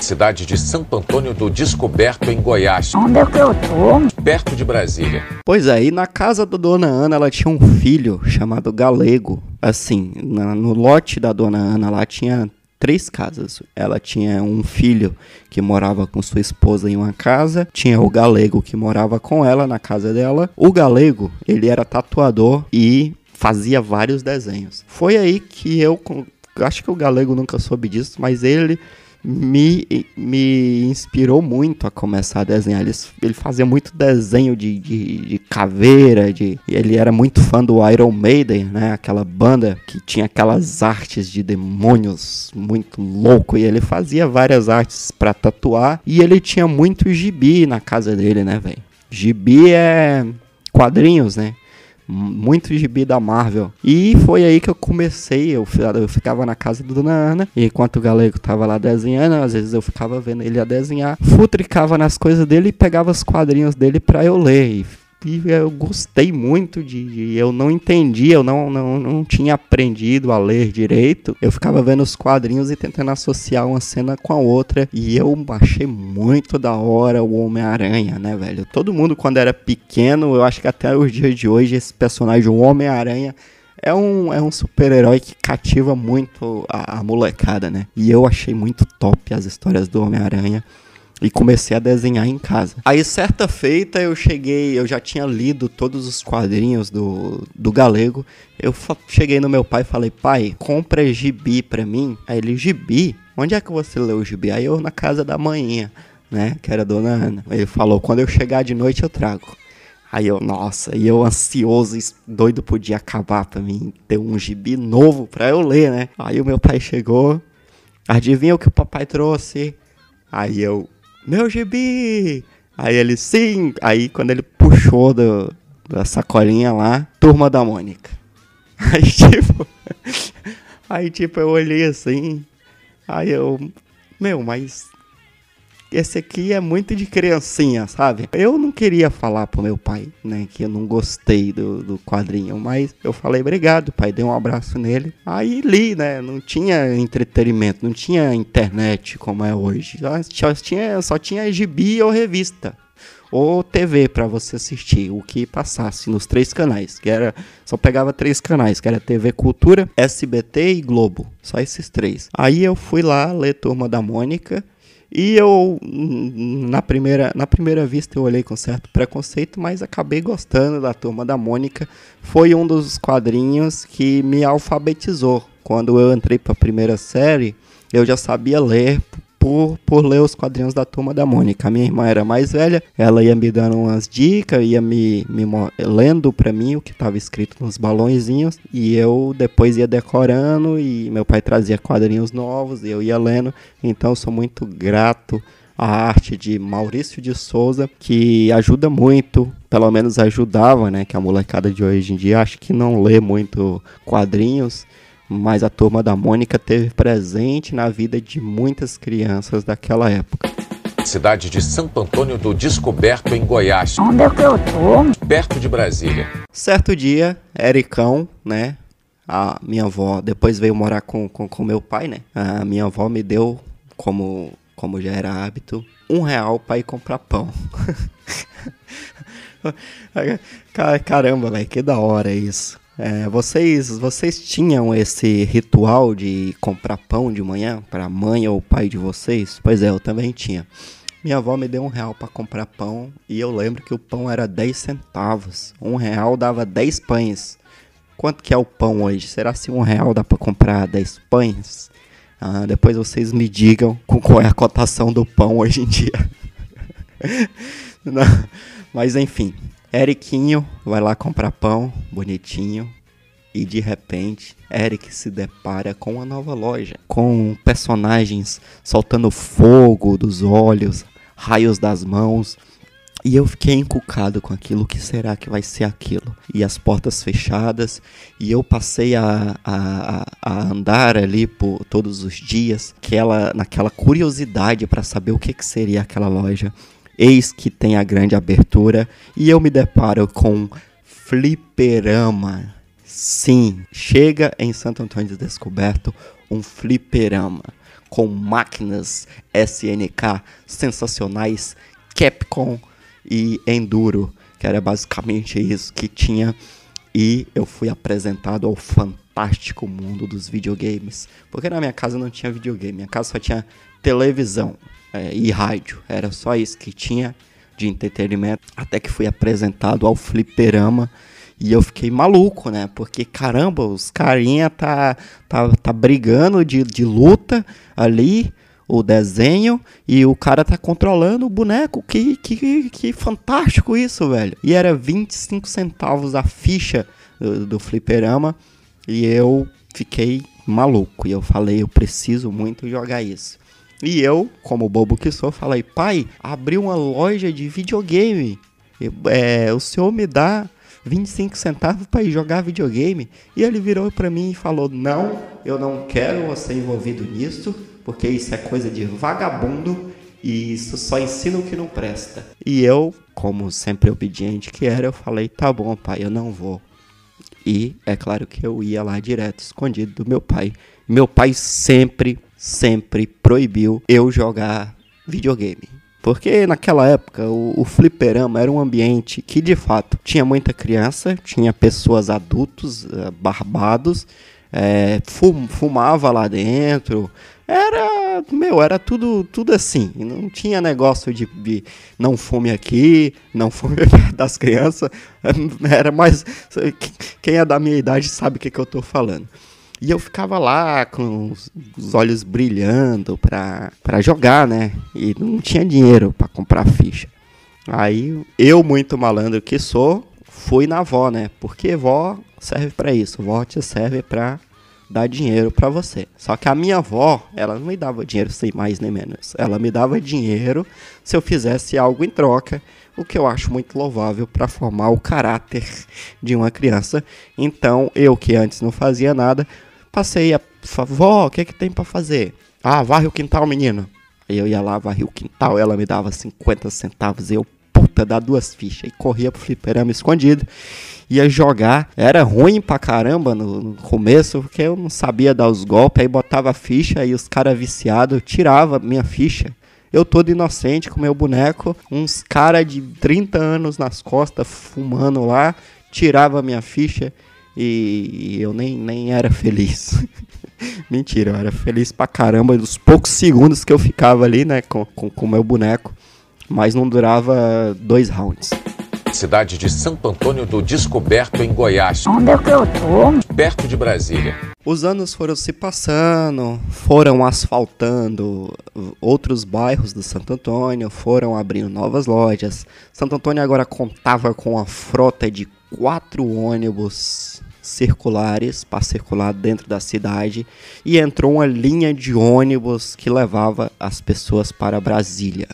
cidade de Santo Antônio do Descoberto, em Goiás. Onde é que eu tô? Perto de Brasília. Pois é, e na casa da dona Ana, ela tinha um filho chamado Galego. Assim, na, no lote da dona Ana lá tinha três casas. Ela tinha um filho que morava com sua esposa em uma casa, tinha o galego que morava com ela na casa dela. O galego, ele era tatuador e fazia vários desenhos. Foi aí que eu acho que o galego nunca soube disso, mas ele me, me inspirou muito a começar a desenhar. Ele, ele fazia muito desenho de, de, de, caveira, de, ele era muito fã do Iron Maiden, né? Aquela banda que tinha aquelas artes de demônios muito louco. E ele fazia várias artes para tatuar. E ele tinha muito gibi na casa dele, né, velho? Gibi é quadrinhos, né? Muito gibi da Marvel. E foi aí que eu comecei, eu, eu ficava na casa do Dona Ana, e enquanto o Galego tava lá desenhando, às vezes eu ficava vendo ele a desenhar, futricava nas coisas dele e pegava os quadrinhos dele para eu ler. E e eu gostei muito de, eu não entendi, eu não, não, não tinha aprendido a ler direito. Eu ficava vendo os quadrinhos e tentando associar uma cena com a outra e eu achei muito da hora o Homem-Aranha, né, velho? Todo mundo quando era pequeno, eu acho que até os dias de hoje esse personagem o Homem-Aranha é um, é um super-herói que cativa muito a, a molecada, né? E eu achei muito top as histórias do Homem-Aranha. E comecei a desenhar em casa. Aí, certa feita, eu cheguei, eu já tinha lido todos os quadrinhos do, do Galego. Eu cheguei no meu pai e falei, pai, compra gibi pra mim. Aí ele, gibi? Onde é que você leu o gibi? Aí eu na casa da manhã, né, que era a dona Ana. Ele falou, quando eu chegar de noite eu trago. Aí eu, nossa, e eu ansioso, doido podia acabar pra mim ter um gibi novo pra eu ler, né? Aí o meu pai chegou, adivinha o que o papai trouxe? Aí eu, meu gibi! Aí ele, sim! Aí quando ele puxou do, da sacolinha lá, Turma da Mônica. (laughs) Aí tipo, (laughs) aí tipo eu olhei assim, aí eu, meu, mas esse aqui é muito de criancinha, sabe? Eu não queria falar pro meu pai, né, que eu não gostei do, do quadrinho, mas eu falei obrigado, pai, dei um abraço nele. Aí li, né, não tinha entretenimento, não tinha internet como é hoje. Só tinha, só tinha gibi ou revista ou TV para você assistir o que passasse nos três canais, que era só pegava três canais, que era TV Cultura, SBT e Globo, só esses três. Aí eu fui lá ler Turma da Mônica e eu, na primeira, na primeira vista, eu olhei com certo preconceito, mas acabei gostando da Turma da Mônica. Foi um dos quadrinhos que me alfabetizou. Quando eu entrei para a primeira série, eu já sabia ler por, por ler os quadrinhos da Turma da Mônica. A minha irmã era mais velha, ela ia me dando umas dicas, ia me, me lendo para mim o que estava escrito nos balãozinhos, e eu depois ia decorando, e meu pai trazia quadrinhos novos, e eu ia lendo. Então sou muito grato à arte de Maurício de Souza, que ajuda muito, pelo menos ajudava, né? Que a molecada de hoje em dia acho que não lê muito quadrinhos mas a turma da Mônica teve presente na vida de muitas crianças daquela época. Cidade de Santo Antônio do Descoberto, em Goiás. Onde é que eu tô? Perto de Brasília. Certo dia, Ericão, né? A minha avó, depois veio morar com, com, com meu pai, né? A minha avó me deu, como, como já era hábito, um real para ir comprar pão. (laughs) Caramba, velho, que da hora isso. É, vocês, vocês tinham esse ritual de comprar pão de manhã para a mãe ou o pai de vocês? Pois é, eu também tinha. Minha avó me deu um real para comprar pão e eu lembro que o pão era 10 centavos. Um real dava 10 pães. Quanto que é o pão hoje? Será que um real dá para comprar 10 pães? Ah, depois vocês me digam (laughs) qual é a cotação do pão hoje em dia. (laughs) Não, mas enfim, Eriquinho vai lá comprar pão, bonitinho, e de repente Eric se depara com uma nova loja, com personagens soltando fogo dos olhos, raios das mãos. E eu fiquei encucado com aquilo, o que será que vai ser aquilo? E as portas fechadas, e eu passei a, a, a andar ali por todos os dias, aquela, naquela curiosidade para saber o que, que seria aquela loja. Eis que tem a grande abertura e eu me deparo com fliperama. Sim, chega em Santo Antônio de Descoberto um fliperama com máquinas SNK sensacionais, Capcom e Enduro, que era basicamente isso que tinha. E eu fui apresentado ao fantástico mundo dos videogames. Porque na minha casa não tinha videogame, minha casa só tinha televisão é, e rádio. Era só isso que tinha de entretenimento. Até que fui apresentado ao fliperama. E eu fiquei maluco, né? Porque, caramba, os carinha tá, tá, tá brigando de, de luta ali, o desenho, e o cara tá controlando o boneco. Que, que, que fantástico isso, velho. E era 25 centavos a ficha do, do fliperama. E eu fiquei maluco. E eu falei, eu preciso muito jogar isso. E eu, como bobo que sou, falei: pai, abri uma loja de videogame. É, o senhor me dá 25 centavos para ir jogar videogame? E ele virou para mim e falou: Não, eu não quero você envolvido nisso, porque isso é coisa de vagabundo e isso só ensina o que não presta. E eu, como sempre obediente que era, eu falei: Tá bom, pai, eu não vou. E é claro que eu ia lá direto, escondido do meu pai. Meu pai sempre sempre proibiu eu jogar videogame. Porque naquela época o, o fliperama era um ambiente que de fato tinha muita criança, tinha pessoas adultos, uh, barbados, é, fum, fumava lá dentro, Era, meu, era tudo, tudo assim. Não tinha negócio de, de não fume aqui, não fume (laughs) das crianças. Era mais. Quem é da minha idade sabe o que, que eu tô falando. E eu ficava lá com os, os olhos brilhando pra, pra jogar, né? E não tinha dinheiro para comprar ficha. Aí eu, muito malandro que sou, fui na vó, né? Porque vó serve para isso. Vó te serve pra dar dinheiro para você. Só que a minha avó, ela não me dava dinheiro sem mais nem menos. Ela me dava dinheiro se eu fizesse algo em troca, o que eu acho muito louvável para formar o caráter de uma criança. Então, eu que antes não fazia nada, passei a vó, o que é que tem para fazer? Ah, varre o quintal, menino. Aí eu ia lá, varri o quintal, ela me dava 50 centavos, eu puta, dá duas fichas e corria pro fliperama escondido ia jogar. Era ruim pra caramba no, no começo, porque eu não sabia dar os golpes, aí botava a ficha e os caras viciados tirava minha ficha. Eu todo inocente com meu boneco, uns cara de 30 anos nas costas fumando lá, tirava minha ficha e, eu nem, nem era feliz. (laughs) Mentira, eu era feliz pra caramba dos poucos segundos que eu ficava ali, né, com o com, com meu boneco, mas não durava dois rounds cidade de Santo Antônio do Descoberto, em Goiás. Onde é que eu tô? Perto de Brasília. Os anos foram se passando, foram asfaltando outros bairros do Santo Antônio, foram abrindo novas lojas. Santo Antônio agora contava com uma frota de quatro ônibus circulares para circular dentro da cidade e entrou uma linha de ônibus que levava as pessoas para Brasília.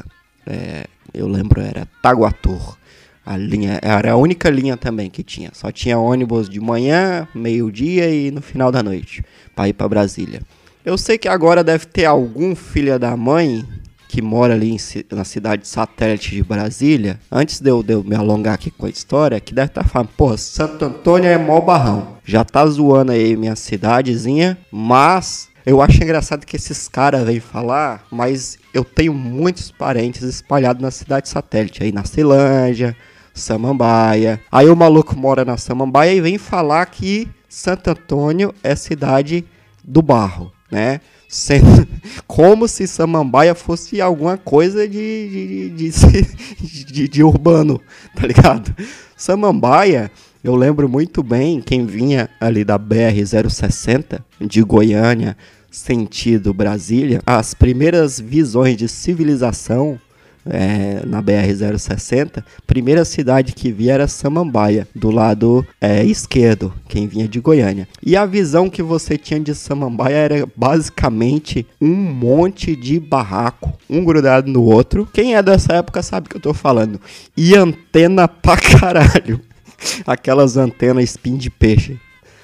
É, eu lembro era Taguator. A linha era a única linha também que tinha. Só tinha ônibus de manhã, meio-dia e no final da noite para ir para Brasília. Eu sei que agora deve ter algum filho da mãe que mora ali em, na cidade satélite de Brasília. Antes de eu, de eu, me alongar aqui com a história, que deve estar tá falando, pô, Santo Antônio é mó barrão. Já tá zoando aí minha cidadezinha, mas eu acho engraçado que esses caras vêm falar, mas eu tenho muitos parentes espalhados na cidade satélite, aí na Ceilândia, Samambaia. Aí o maluco mora na Samambaia e vem falar que Santo Antônio é cidade do barro, né? Sendo, (laughs) como se Samambaia fosse alguma coisa de, de, de, (laughs) de, de urbano, tá ligado? Samambaia, eu lembro muito bem quem vinha ali da BR-060, de Goiânia, sentido Brasília, as primeiras visões de civilização é, na BR-060, primeira cidade que via era Samambaia, do lado é, esquerdo, quem vinha de Goiânia. E a visão que você tinha de Samambaia era basicamente um monte de barraco, um grudado no outro. Quem é dessa época sabe o que eu tô falando. E antena pra (laughs) caralho. Aquelas antenas spin de peixe. Não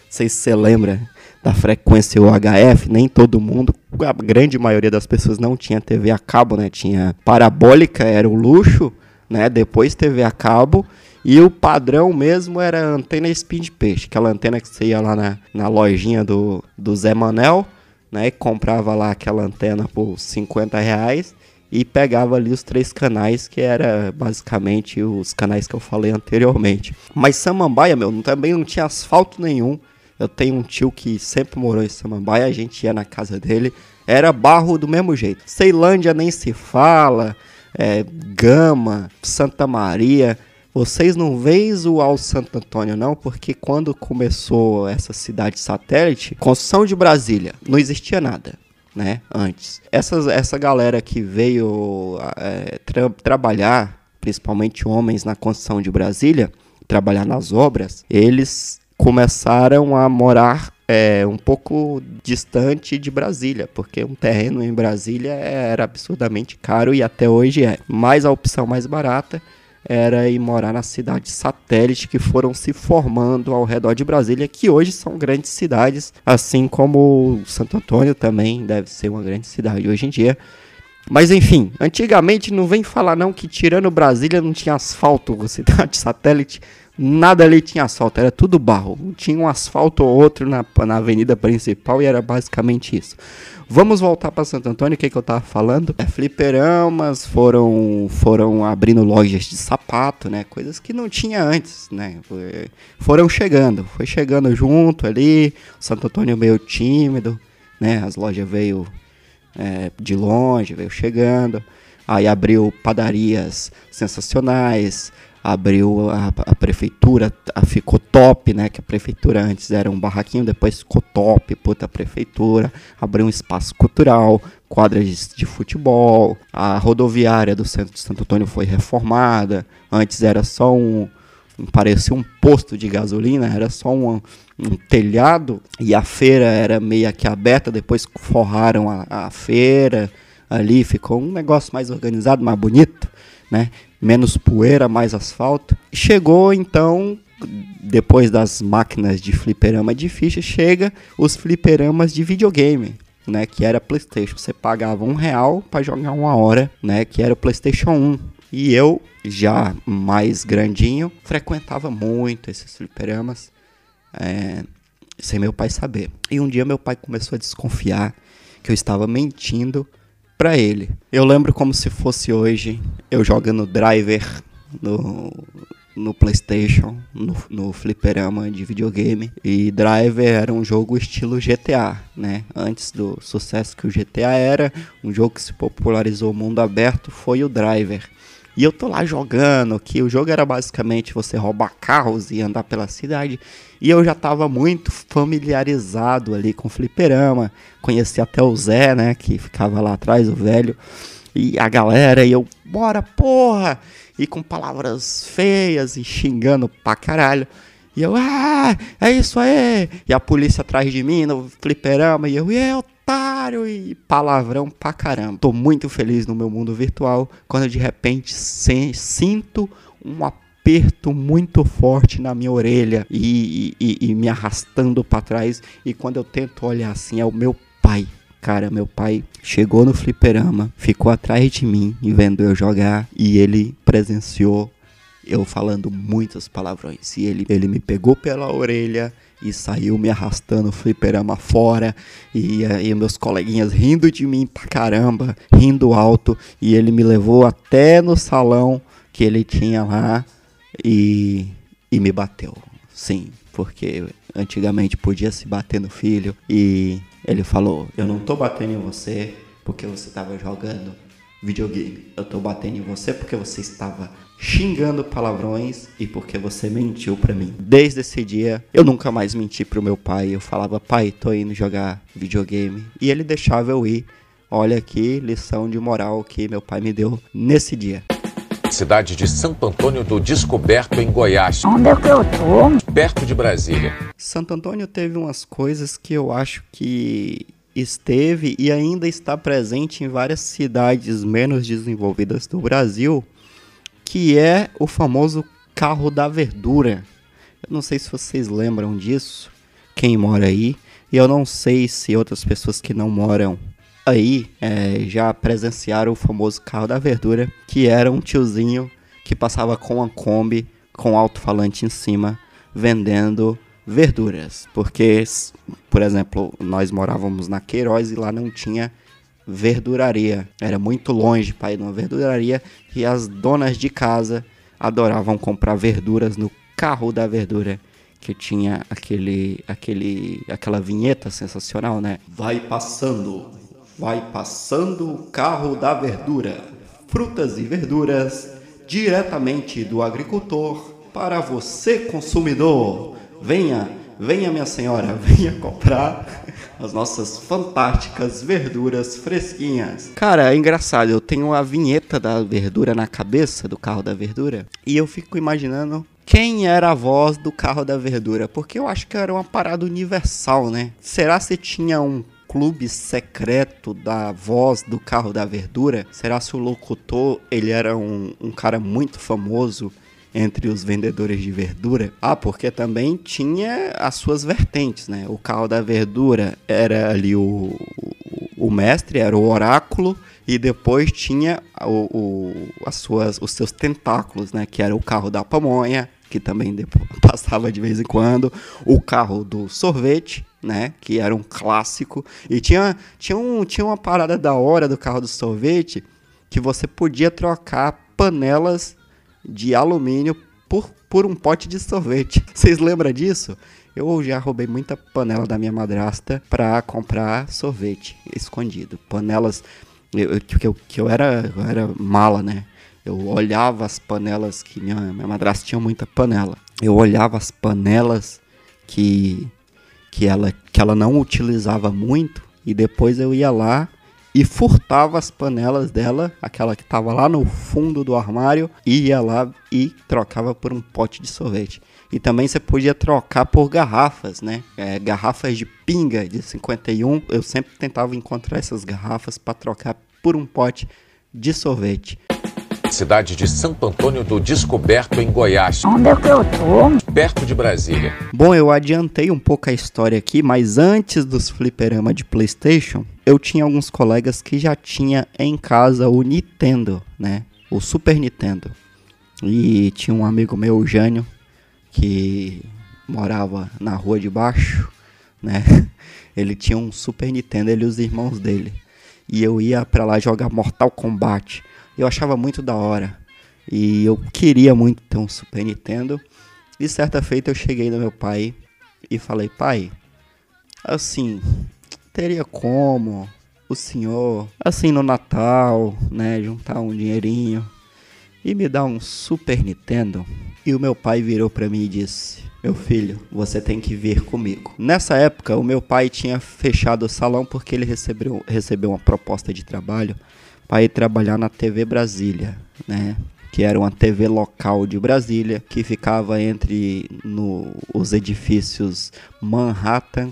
sei se você lembra da frequência UHF, nem todo mundo, a grande maioria das pessoas não tinha TV a cabo, né? Tinha parabólica, era o luxo, né? Depois TV a cabo. E o padrão mesmo era antena spin de peixe, aquela antena que você ia lá na, na lojinha do, do Zé Manel, né? E comprava lá aquela antena por 50 reais e pegava ali os três canais que era basicamente os canais que eu falei anteriormente. Mas Samambaia, meu, também não tinha asfalto nenhum. Eu tenho um tio que sempre morou em Samambaia, a gente ia na casa dele, era barro do mesmo jeito. Ceilândia nem se fala, é, Gama, Santa Maria. Vocês não veem o Al Santo Antônio, não, porque quando começou essa cidade satélite, construção de Brasília, não existia nada. Né, antes. Essa, essa galera que veio é, tra trabalhar, principalmente homens na construção de Brasília, trabalhar nas obras, eles começaram a morar é, um pouco distante de Brasília, porque um terreno em Brasília era absurdamente caro e até hoje é. Mas a opção mais barata era ir morar nas cidades satélites que foram se formando ao redor de Brasília, que hoje são grandes cidades, assim como Santo Antônio também deve ser uma grande cidade hoje em dia. Mas enfim, antigamente não vem falar não que tirando Brasília não tinha asfalto, (laughs) cidade satélite nada ali tinha asfalto, era tudo barro. Tinha um asfalto ou outro na, na avenida principal e era basicamente isso. Vamos voltar para Santo Antônio, o que, que eu tava falando? É, fliperamas foram, foram abrindo lojas de sapato, né? Coisas que não tinha antes, né? Foram chegando, foi chegando junto ali. Santo Antônio meio tímido, né? As lojas veio é, de longe, veio chegando. Aí abriu padarias sensacionais, abriu a, a prefeitura, a, ficou top, né? Que a prefeitura antes era um barraquinho, depois ficou top, puta prefeitura. Abriu um espaço cultural, quadras de, de futebol, a rodoviária do centro de Santo Antônio foi reformada. Antes era só um, um parecia um posto de gasolina, era só um, um telhado e a feira era meio que aberta, depois forraram a, a feira ali, ficou um negócio mais organizado, mais bonito, né? Menos poeira, mais asfalto. Chegou então, depois das máquinas de fliperama de ficha, chega os fliperamas de videogame. Né, que era PlayStation. Você pagava um real para jogar uma hora, né, que era o PlayStation 1. E eu, já mais grandinho, frequentava muito esses fliperamas, é, sem meu pai saber. E um dia meu pai começou a desconfiar que eu estava mentindo para ele. Eu lembro como se fosse hoje, eu jogando Driver no, no PlayStation, no, no fliperama de videogame. E Driver era um jogo estilo GTA, né? Antes do sucesso que o GTA era, um jogo que se popularizou o mundo aberto foi o Driver. E eu tô lá jogando, que o jogo era basicamente você roubar carros e andar pela cidade. E eu já tava muito familiarizado ali com o fliperama. Conheci até o Zé, né, que ficava lá atrás, o velho. E a galera, e eu, bora porra! E com palavras feias e xingando pra caralho. E eu, ah, é isso aí! E a polícia atrás de mim no fliperama. E eu, e eu otário e palavrão pra caramba. Tô muito feliz no meu mundo virtual quando de repente sinto um aperto muito forte na minha orelha e, e, e me arrastando para trás. E quando eu tento olhar assim, é o meu pai. Cara, meu pai chegou no fliperama, ficou atrás de mim e vendo eu jogar e ele presenciou eu falando muitos palavrões. E ele, ele me pegou pela orelha e saiu me arrastando fliperama fora e, e meus coleguinhas rindo de mim pra caramba, rindo alto e ele me levou até no salão que ele tinha lá e, e me bateu. Sim, porque antigamente podia se bater no filho e ele falou: "Eu não tô batendo em você porque você tava jogando videogame. Eu tô batendo em você porque você estava xingando palavrões e porque você mentiu para mim. Desde esse dia, eu nunca mais menti pro meu pai. Eu falava, pai, tô indo jogar videogame. E ele deixava eu ir. Olha aqui, lição de moral que meu pai me deu nesse dia. Cidade de Santo Antônio do Descoberto, em Goiás. Onde é que eu tô? Perto de Brasília. Santo Antônio teve umas coisas que eu acho que esteve e ainda está presente em várias cidades menos desenvolvidas do Brasil que é o famoso carro da verdura. Eu não sei se vocês lembram disso, quem mora aí, e eu não sei se outras pessoas que não moram aí é, já presenciaram o famoso carro da verdura, que era um tiozinho que passava com uma Kombi com alto-falante em cima, vendendo verduras. Porque, por exemplo, nós morávamos na Queiroz e lá não tinha verduraria. Era muito longe para ir numa verduraria e as donas de casa adoravam comprar verduras no carro da verdura que tinha aquele aquele aquela vinheta sensacional, né? Vai passando, vai passando o carro da verdura. Frutas e verduras diretamente do agricultor para você consumidor. Venha venha minha senhora, (laughs) venha comprar as nossas fantásticas verduras fresquinhas. Cara, é engraçado, eu tenho a vinheta da verdura na cabeça do carro da verdura e eu fico imaginando quem era a voz do carro da verdura, porque eu acho que era uma parada universal, né? Será se tinha um clube secreto da voz do carro da verdura? Será se o locutor ele era um, um cara muito famoso entre os vendedores de verdura. Ah, porque também tinha as suas vertentes, né? O carro da verdura era ali o, o, mestre, era o oráculo, e depois tinha o, o, as suas, os seus tentáculos, né? Que era o carro da pamonha, que também (laughs) passava de vez em quando, o carro do sorvete, né? Que era um clássico. E tinha, tinha, um, tinha uma parada da hora do carro do sorvete que você podia trocar panelas de alumínio por, por um pote de sorvete. (laughs) Vocês lembram disso? Eu já roubei muita panela da minha madrasta pra comprar sorvete escondido. Panelas eu- que, eu, que eu era eu era mala, né? Eu olhava as panelas que minha, minha madrasta tinha muita panela. Eu olhava as panelas que que ela que ela não utilizava muito e depois eu ia lá e furtava as panelas dela, aquela que tava lá no fundo do armário, e ia lá e trocava por um pote de sorvete. E também você podia trocar por garrafas, né? É, garrafas de pinga de 51. Eu sempre tentava encontrar essas garrafas para trocar por um pote de sorvete. Cidade de Santo Antônio do Descoberto, em Goiás, Onde é que eu tô? perto de Brasília. Bom, eu adiantei um pouco a história aqui, mas antes dos fliperama de PlayStation, eu tinha alguns colegas que já tinha em casa o Nintendo, né? O Super Nintendo. E tinha um amigo meu, o Jânio, que morava na rua de baixo, né? (laughs) Ele tinha um Super Nintendo, ele e os irmãos dele. E eu ia pra lá jogar Mortal Kombat. Eu achava muito da hora. E eu queria muito ter um Super Nintendo. E certa feita eu cheguei no meu pai e falei, pai, assim, teria como o senhor, assim no Natal, né, juntar um dinheirinho e me dar um Super Nintendo? E o meu pai virou pra mim e disse: Meu filho, você tem que vir comigo. Nessa época, o meu pai tinha fechado o salão porque ele recebeu, recebeu uma proposta de trabalho para ir trabalhar na TV Brasília, né? Que era uma TV local de Brasília que ficava entre no, os edifícios Manhattan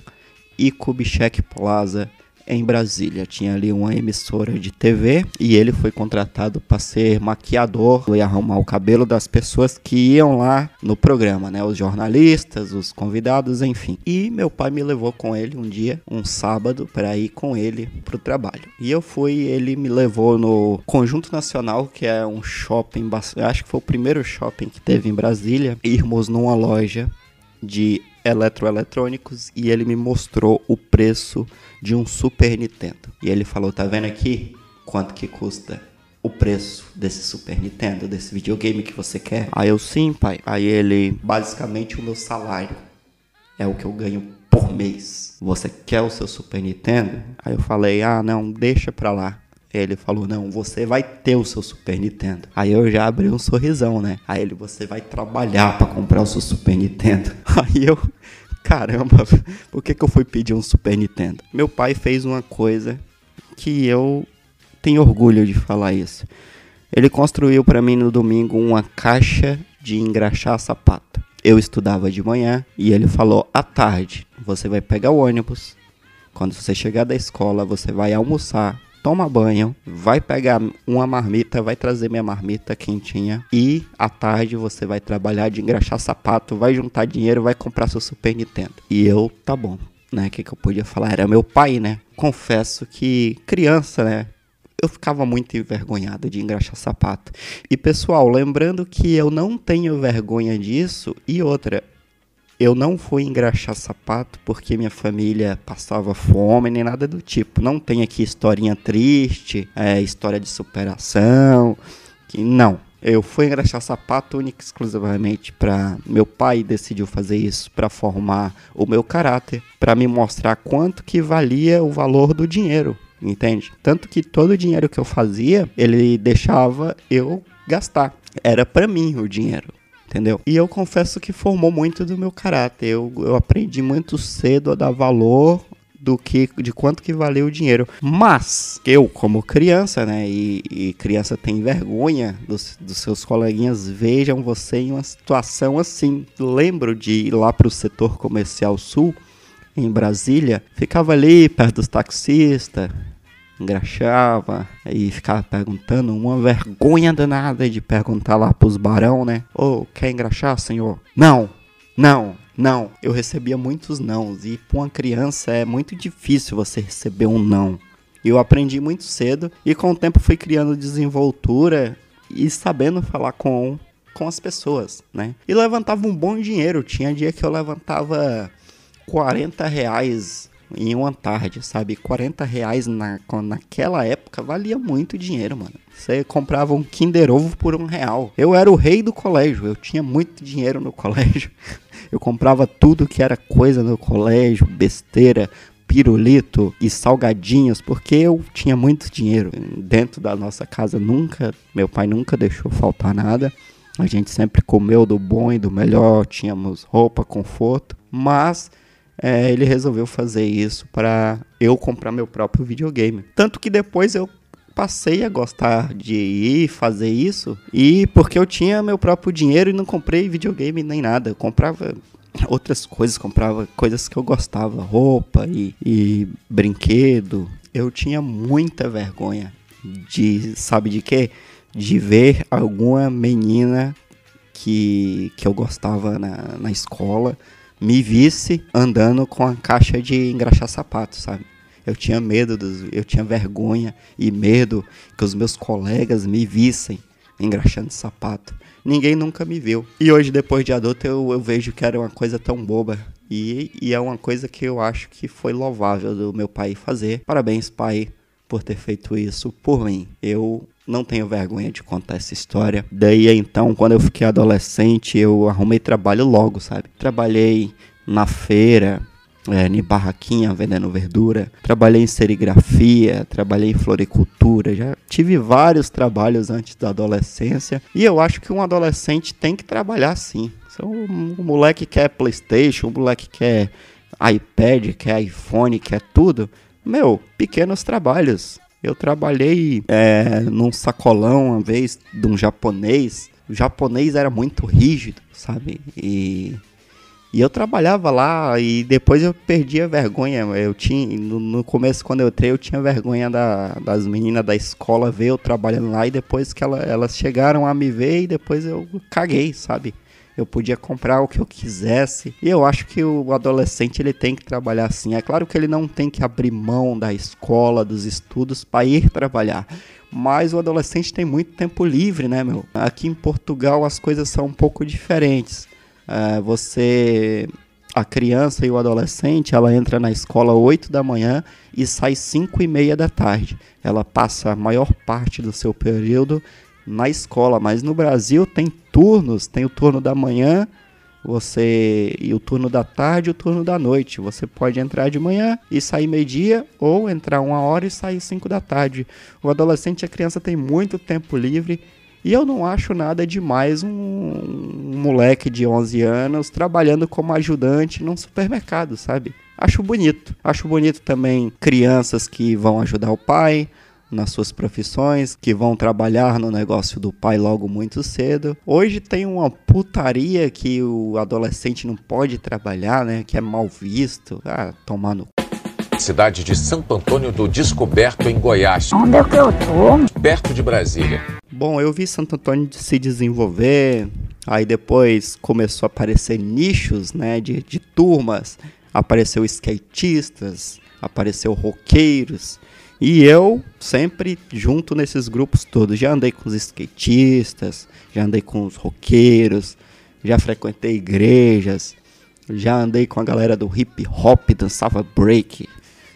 e Kubitschek Plaza em Brasília. Tinha ali uma emissora de TV e ele foi contratado para ser maquiador e arrumar o cabelo das pessoas que iam lá no programa, né? Os jornalistas, os convidados, enfim. E meu pai me levou com ele um dia, um sábado, para ir com ele pro trabalho. E eu fui, ele me levou no Conjunto Nacional, que é um shopping, acho que foi o primeiro shopping que teve em Brasília. Irmos numa loja de eletroeletrônicos e ele me mostrou o preço de um Super Nintendo. E ele falou: "Tá vendo aqui quanto que custa o preço desse Super Nintendo, desse videogame que você quer?" Aí eu: "Sim, pai." Aí ele: "Basicamente o meu salário é o que eu ganho por mês. Você quer o seu Super Nintendo?" Aí eu falei: "Ah, não, deixa pra lá." Ele falou: Não, você vai ter o seu Super Nintendo. Aí eu já abri um sorrisão, né? Aí ele: Você vai trabalhar pra comprar o seu Super Nintendo. (laughs) Aí eu, caramba, (laughs) por que, que eu fui pedir um Super Nintendo? Meu pai fez uma coisa que eu tenho orgulho de falar isso. Ele construiu pra mim no domingo uma caixa de engraxar sapato. Eu estudava de manhã e ele falou: à tarde, você vai pegar o ônibus. Quando você chegar da escola, você vai almoçar, toma banho, vai pegar uma marmita, vai trazer minha marmita quentinha e à tarde você vai trabalhar de engraxar sapato, vai juntar dinheiro, vai comprar seu Super Nintendo. E eu, tá bom, né? O que, que eu podia falar? Era meu pai, né? Confesso que criança, né? Eu ficava muito envergonhado de engraxar sapato. E pessoal, lembrando que eu não tenho vergonha disso e outra, eu não fui engraxar sapato porque minha família passava fome nem nada do tipo. Não tem aqui historinha triste, é, história de superação. Que não. Eu fui engraxar sapato única e exclusivamente para meu pai decidiu fazer isso para formar o meu caráter, para me mostrar quanto que valia o valor do dinheiro, entende? Tanto que todo o dinheiro que eu fazia, ele deixava eu gastar. Era para mim o dinheiro entendeu? E eu confesso que formou muito do meu caráter. Eu, eu aprendi muito cedo a dar valor do que de quanto que valeu o dinheiro. Mas eu, como criança, né, e, e criança tem vergonha dos, dos seus coleguinhas vejam você em uma situação assim. Lembro de ir lá para o setor comercial sul em Brasília, ficava ali perto dos taxistas, engraxava e ficava perguntando, uma vergonha danada de perguntar lá pros barão, né? Ô, quer engraxar, senhor? Não, não, não. Eu recebia muitos nãos e pra uma criança é muito difícil você receber um não. Eu aprendi muito cedo e com o tempo fui criando desenvoltura e sabendo falar com com as pessoas, né? E levantava um bom dinheiro. Tinha dia que eu levantava 40 reais em uma tarde, sabe? 40 reais na, naquela época valia muito dinheiro, mano. Você comprava um Kinder Ovo por um real. Eu era o rei do colégio, eu tinha muito dinheiro no (laughs) colégio. Eu comprava tudo que era coisa no colégio, besteira, pirulito e salgadinhos, porque eu tinha muito dinheiro. Dentro da nossa casa nunca, meu pai nunca deixou faltar nada. A gente sempre comeu do bom e do melhor, tínhamos roupa, conforto, mas é, ele resolveu fazer isso para eu comprar meu próprio videogame. Tanto que depois eu passei a gostar de ir fazer isso e porque eu tinha meu próprio dinheiro e não comprei videogame nem nada. Eu comprava outras coisas, comprava coisas que eu gostava, roupa e, e brinquedo. Eu tinha muita vergonha de, sabe de quê? De ver alguma menina que, que eu gostava na, na escola me visse andando com a caixa de engraxar sapatos, sabe? Eu tinha medo, dos, eu tinha vergonha e medo que os meus colegas me vissem engraxando sapato. Ninguém nunca me viu. E hoje, depois de adulto, eu, eu vejo que era uma coisa tão boba. E, e é uma coisa que eu acho que foi louvável do meu pai fazer. Parabéns, pai, por ter feito isso por mim. Eu não tenho vergonha de contar essa história. Daí então, quando eu fiquei adolescente, eu arrumei trabalho logo, sabe? Trabalhei na feira, é, em barraquinha vendendo verdura, trabalhei em serigrafia, trabalhei em floricultura, já tive vários trabalhos antes da adolescência e eu acho que um adolescente tem que trabalhar sim. Se o, o moleque quer PlayStation, o moleque quer iPad, quer iPhone, quer tudo, meu, pequenos trabalhos. Eu trabalhei é, num sacolão uma vez de um japonês. O japonês era muito rígido, sabe? E e eu trabalhava lá e depois eu perdi a vergonha. Eu tinha, no, no começo, quando eu entrei, eu tinha vergonha da, das meninas da escola ver eu trabalhando lá. E depois que ela, elas chegaram a me ver, e depois eu caguei, sabe? Eu podia comprar o que eu quisesse. E eu acho que o adolescente ele tem que trabalhar assim. É claro que ele não tem que abrir mão da escola, dos estudos para ir trabalhar. Mas o adolescente tem muito tempo livre, né, meu? Aqui em Portugal as coisas são um pouco diferentes. Uh, você a criança e o adolescente, ela entra na escola 8 da manhã e sai 5 e meia da tarde. Ela passa a maior parte do seu período na escola, mas no Brasil tem turnos, tem o turno da manhã, você e o turno da tarde o turno da noite. Você pode entrar de manhã e sair meio-dia, ou entrar uma hora e sair 5 da tarde. O adolescente e a criança tem muito tempo livre e eu não acho nada demais um, um moleque de 11 anos trabalhando como ajudante num supermercado, sabe? Acho bonito. Acho bonito também crianças que vão ajudar o pai, nas suas profissões, que vão trabalhar no negócio do pai logo muito cedo. Hoje tem uma putaria que o adolescente não pode trabalhar, né? Que é mal visto. Ah, tomar no cidade de Santo Antônio do Descoberto, em Goiás. Onde é que eu tô? Perto de Brasília. Bom, eu vi Santo Antônio se desenvolver, aí depois começou a aparecer nichos, né, de, de turmas, apareceu skatistas, apareceu roqueiros, e eu sempre junto nesses grupos todos. Já andei com os skatistas, já andei com os roqueiros, já frequentei igrejas, já andei com a galera do hip hop, dançava break,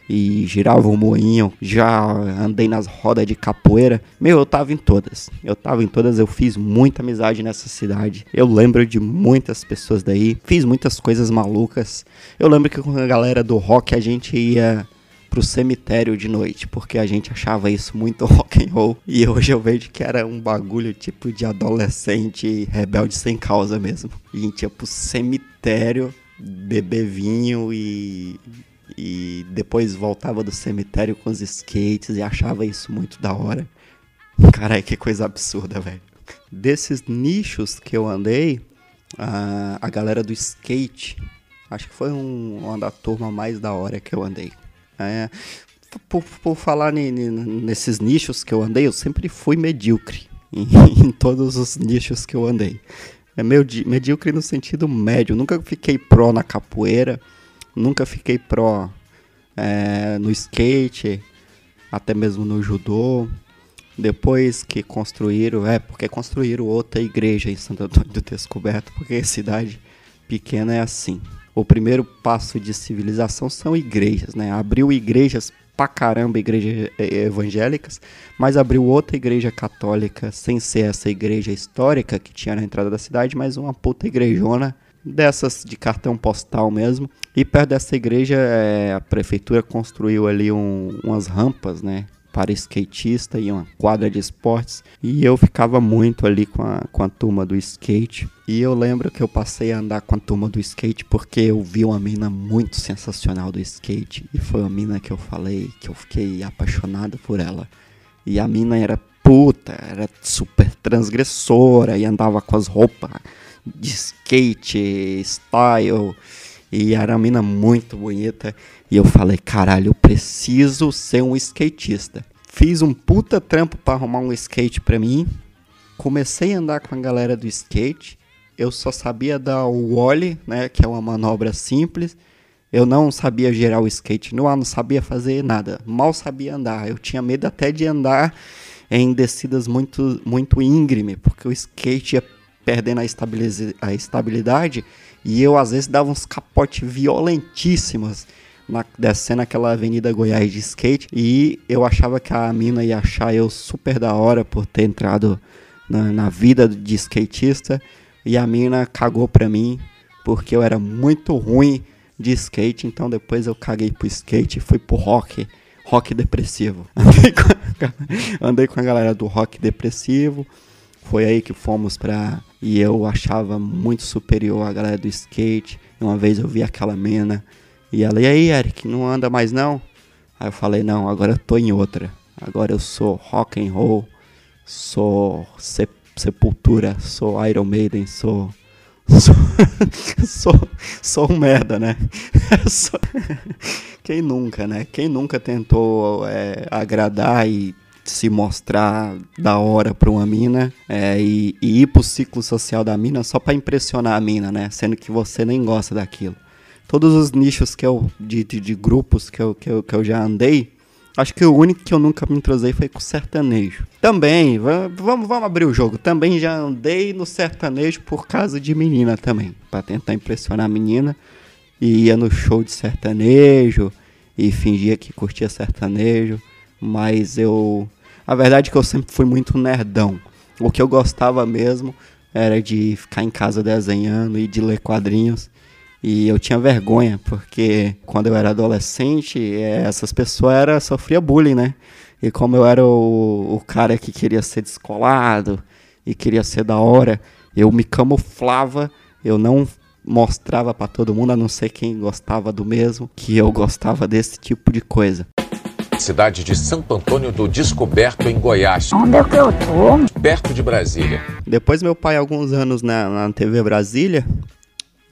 e girava o moinho, já andei nas rodas de capoeira. Meu, eu tava em todas. Eu tava em todas, eu fiz muita amizade nessa cidade. Eu lembro de muitas pessoas daí, fiz muitas coisas malucas. Eu lembro que com a galera do rock a gente ia pro cemitério de noite, porque a gente achava isso muito (laughs) rock and roll. E hoje eu vejo que era um bagulho tipo de adolescente rebelde sem causa mesmo. a gente ia pro cemitério beber vinho e e depois voltava do cemitério com os skates e achava isso muito da hora. Caralho, que coisa absurda, velho. Desses nichos que eu andei, a, a galera do skate, acho que foi um, uma da turma mais da hora que eu andei. É, por, por falar nesses nichos que eu andei, eu sempre fui medíocre (laughs) em, em todos os nichos que eu andei. É medíocre no sentido médio, nunca fiquei pró na capoeira Nunca fiquei pró é, no skate, até mesmo no judô. Depois que construíram, é, porque construíram outra igreja em Santo Antônio do Descoberto, porque cidade pequena é assim. O primeiro passo de civilização são igrejas, né? Abriu igrejas pra caramba, igrejas evangélicas, mas abriu outra igreja católica, sem ser essa igreja histórica que tinha na entrada da cidade, mas uma puta igrejona dessas de cartão postal mesmo. E perto dessa igreja, é, a prefeitura construiu ali um, umas rampas, né? Para skatista e uma quadra de esportes. E eu ficava muito ali com a, com a turma do skate. E eu lembro que eu passei a andar com a turma do skate porque eu vi uma mina muito sensacional do skate. E foi uma mina que eu falei que eu fiquei apaixonado por ela. E a mina era puta, era super transgressora e andava com as roupas de skate, style. E era uma mina muito bonita. E eu falei, caralho, eu preciso ser um skatista. Fiz um puta trampo para arrumar um skate pra mim. Comecei a andar com a galera do skate. Eu só sabia dar o ollie, né, que é uma manobra simples. Eu não sabia gerar o skate no ar, não sabia fazer nada. Mal sabia andar. Eu tinha medo até de andar em descidas muito, muito íngreme, porque o skate ia perdendo a, a estabilidade e eu às vezes dava uns capotes violentíssimos na, descendo aquela avenida Goiás de skate. E eu achava que a mina ia achar eu super da hora por ter entrado na, na vida de skatista. E a mina cagou pra mim porque eu era muito ruim de skate, então depois eu caguei pro skate e fui pro rock, rock depressivo. (laughs) Andei com, andei com a galera do rock depressivo, foi aí que fomos pra. E eu achava muito superior a galera do skate. Uma vez eu vi aquela mina e ela, e aí, Eric, não anda mais não? Aí eu falei, não, agora eu tô em outra. Agora eu sou rock and roll, sou Sepultura, sou Iron Maiden, sou. Sou, (laughs) sou, sou um merda, né? (laughs) (laughs) Quem nunca, né? Quem nunca tentou é, agradar e se mostrar da hora pra uma mina é, e, e, ir pro ciclo social da mina só pra impressionar a mina, né? Sendo que você nem gosta daquilo. Todos os nichos que eu, de, de, de grupos que eu, que, eu, que eu já andei, acho que o único que eu nunca me entrosei foi com sertanejo. Também, vamos, vamos abrir o jogo. Também já andei no sertanejo por causa de menina também. para tentar impressionar a menina. E ia no show de sertanejo e fingia que curtia sertanejo mas eu. A verdade é que eu sempre fui muito nerdão. O que eu gostava mesmo era de ficar em casa desenhando e de ler quadrinhos. E eu tinha vergonha, porque quando eu era adolescente, eh, essas pessoas era, sofria bullying, né? E como eu era o, o cara que queria ser descolado e queria ser da hora, eu me camuflava, eu não mostrava para todo mundo, a não ser quem gostava do mesmo, que eu gostava desse tipo de coisa cidade de Santo Antônio do Descoberto, em Goiás. Onde é que eu tô? Perto de Brasília. Depois, meu pai, alguns anos na, na TV Brasília,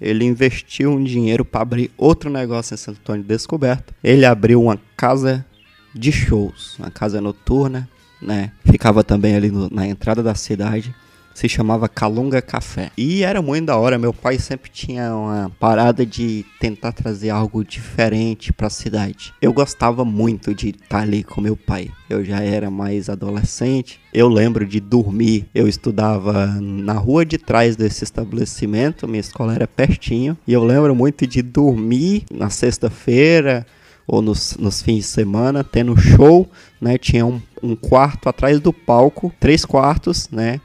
ele investiu um dinheiro para abrir outro negócio em Santo Antônio Descoberto. Ele abriu uma casa de shows, uma casa noturna, né? Ficava também ali no, na entrada da cidade se chamava Calunga Café. E era muito da hora, meu pai sempre tinha uma parada de tentar trazer algo diferente para a cidade. Eu gostava muito de estar ali com meu pai. Eu já era mais adolescente. Eu lembro de dormir. Eu estudava na rua de trás desse estabelecimento, minha escola era pertinho. E eu lembro muito de dormir na sexta-feira ou nos, nos fins de semana, tendo show, né? Tinha um, um quarto atrás do palco, três quartos, né?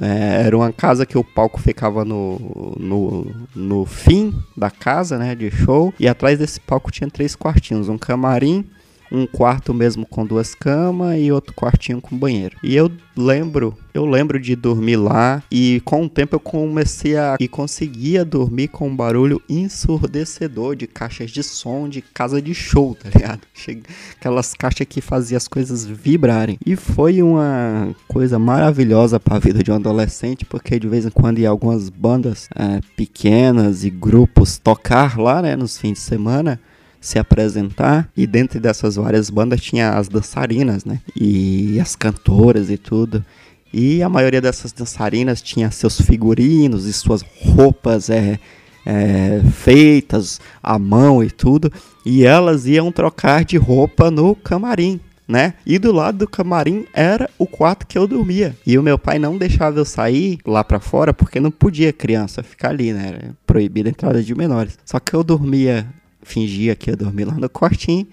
É, era uma casa que o palco ficava no, no, no fim da casa, né, de show. E atrás desse palco tinha três quartinhos, um camarim, um quarto mesmo com duas camas e outro quartinho com banheiro. E eu lembro, eu lembro de dormir lá e com o tempo eu comecei a e conseguia dormir com um barulho ensurdecedor de caixas de som de casa de show, tá ligado? (laughs) Aquelas caixas que faziam as coisas vibrarem. E foi uma coisa maravilhosa para a vida de um adolescente, porque de vez em quando ia algumas bandas é, pequenas e grupos tocar lá, né, nos fins de semana se apresentar e dentro dessas várias bandas tinha as dançarinas, né? E as cantoras e tudo. E a maioria dessas dançarinas tinha seus figurinos e suas roupas é, é, feitas à mão e tudo. E elas iam trocar de roupa no camarim. né? E do lado do camarim era o quarto que eu dormia. E o meu pai não deixava eu sair lá para fora porque não podia criança ficar ali, né? Era proibida a entrada de menores. Só que eu dormia, fingia que ia dormir lá no quartinho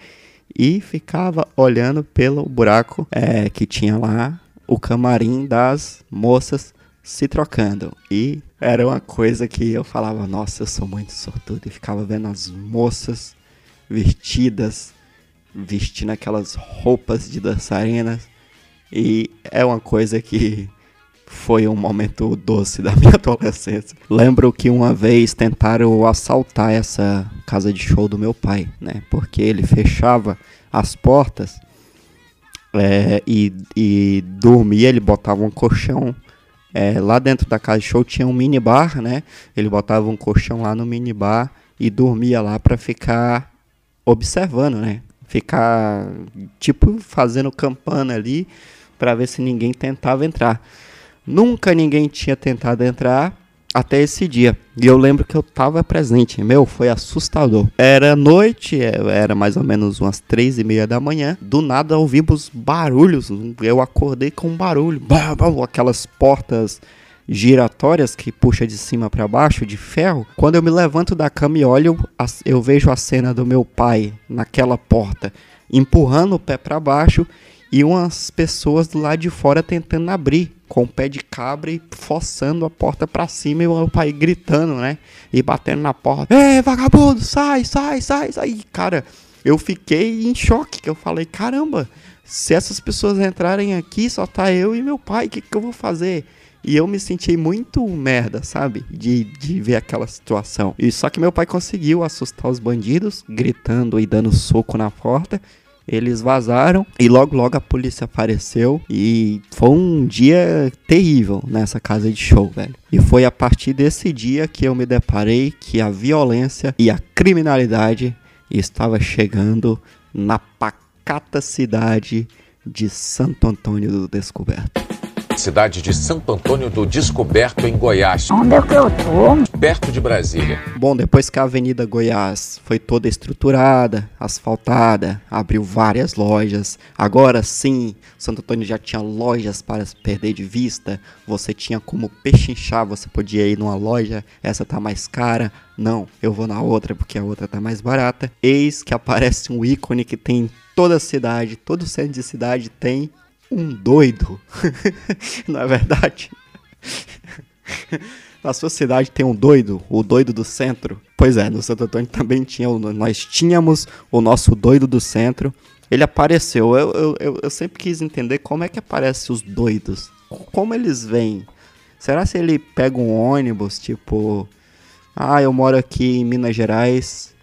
e ficava olhando pelo buraco é, que tinha lá o camarim das moças se trocando. E era uma coisa que eu falava, nossa, eu sou muito sortudo. E ficava vendo as moças vestidas, vestindo aquelas roupas de dançarinas. E é uma coisa que foi um momento doce da (laughs) minha adolescência. Lembro que uma vez tentaram assaltar essa casa de show do meu pai, né? Porque ele fechava as portas é, e, e dormia, ele botava um colchão. É, lá dentro da casa de show tinha um minibar, né? Ele botava um colchão lá no minibar e dormia lá para ficar observando, né? Ficar tipo fazendo campana ali para ver se ninguém tentava entrar. Nunca ninguém tinha tentado entrar até esse dia. E eu lembro que eu tava presente. Meu, foi assustador. Era noite, é, era mais ou menos umas três e meia da manhã. Do nada ouvimos barulhos. Eu acordei com um barulho. Aquelas portas giratórias que puxa de cima para baixo de ferro. Quando eu me levanto da cama e olho, eu vejo a cena do meu pai naquela porta, empurrando o pé para baixo e umas pessoas do lado de fora tentando abrir com o pé de cabra e forçando a porta para cima e o pai gritando, né? E batendo na porta. Ei, vagabundo, sai, sai, sai, sai. Cara, eu fiquei em choque, que eu falei, caramba, se essas pessoas entrarem aqui, só tá eu e meu pai, o que, que eu vou fazer? E eu me senti muito merda, sabe? De, de ver aquela situação. E só que meu pai conseguiu assustar os bandidos, gritando e dando soco na porta. Eles vazaram e logo logo a polícia apareceu e foi um dia terrível nessa casa de show, velho. E foi a partir desse dia que eu me deparei que a violência e a criminalidade estava chegando na pacata cidade de Santo Antônio do Descoberto cidade de Santo Antônio do Descoberto, em Goiás. Onde é que eu tô? Perto de Brasília. Bom, depois que a Avenida Goiás foi toda estruturada, asfaltada, abriu várias lojas. Agora sim, Santo Antônio já tinha lojas para perder de vista. Você tinha como pechinchar, você podia ir numa loja, essa tá mais cara. Não, eu vou na outra porque a outra tá mais barata. Eis que aparece um ícone que tem toda a cidade, todo centro de cidade tem um doido. (laughs) Não é verdade? Na sua cidade tem um doido, o doido do centro. Pois é, no Santo Antônio também tinha, nós tínhamos o nosso doido do centro. Ele apareceu. Eu, eu, eu, sempre quis entender como é que aparecem os doidos. Como eles vêm? Será se ele pega um ônibus, tipo, ah, eu moro aqui em Minas Gerais,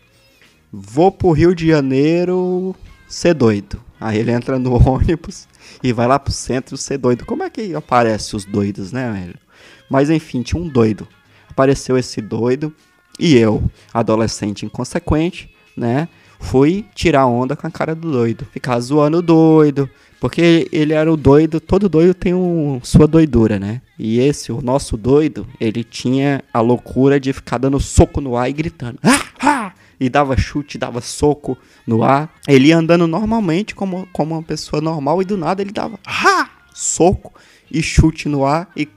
vou pro Rio de Janeiro ser doido. Aí ele entra no (laughs) ônibus e vai lá pro centro ser doido. Como é que aparece os doidos, né, velho? Mas enfim, tinha um doido. Apareceu esse doido e eu, adolescente inconsequente, né? Fui tirar onda com a cara do doido. Ficar zoando o doido. Porque ele era o doido, todo doido tem um, sua doidura, né? E esse, o nosso doido, ele tinha a loucura de ficar dando soco no ar e gritando. Ah! Ah! E dava chute, dava soco no ar. Ele ia andando normalmente, como, como uma pessoa normal, e do nada ele dava ha! soco e chute no ar e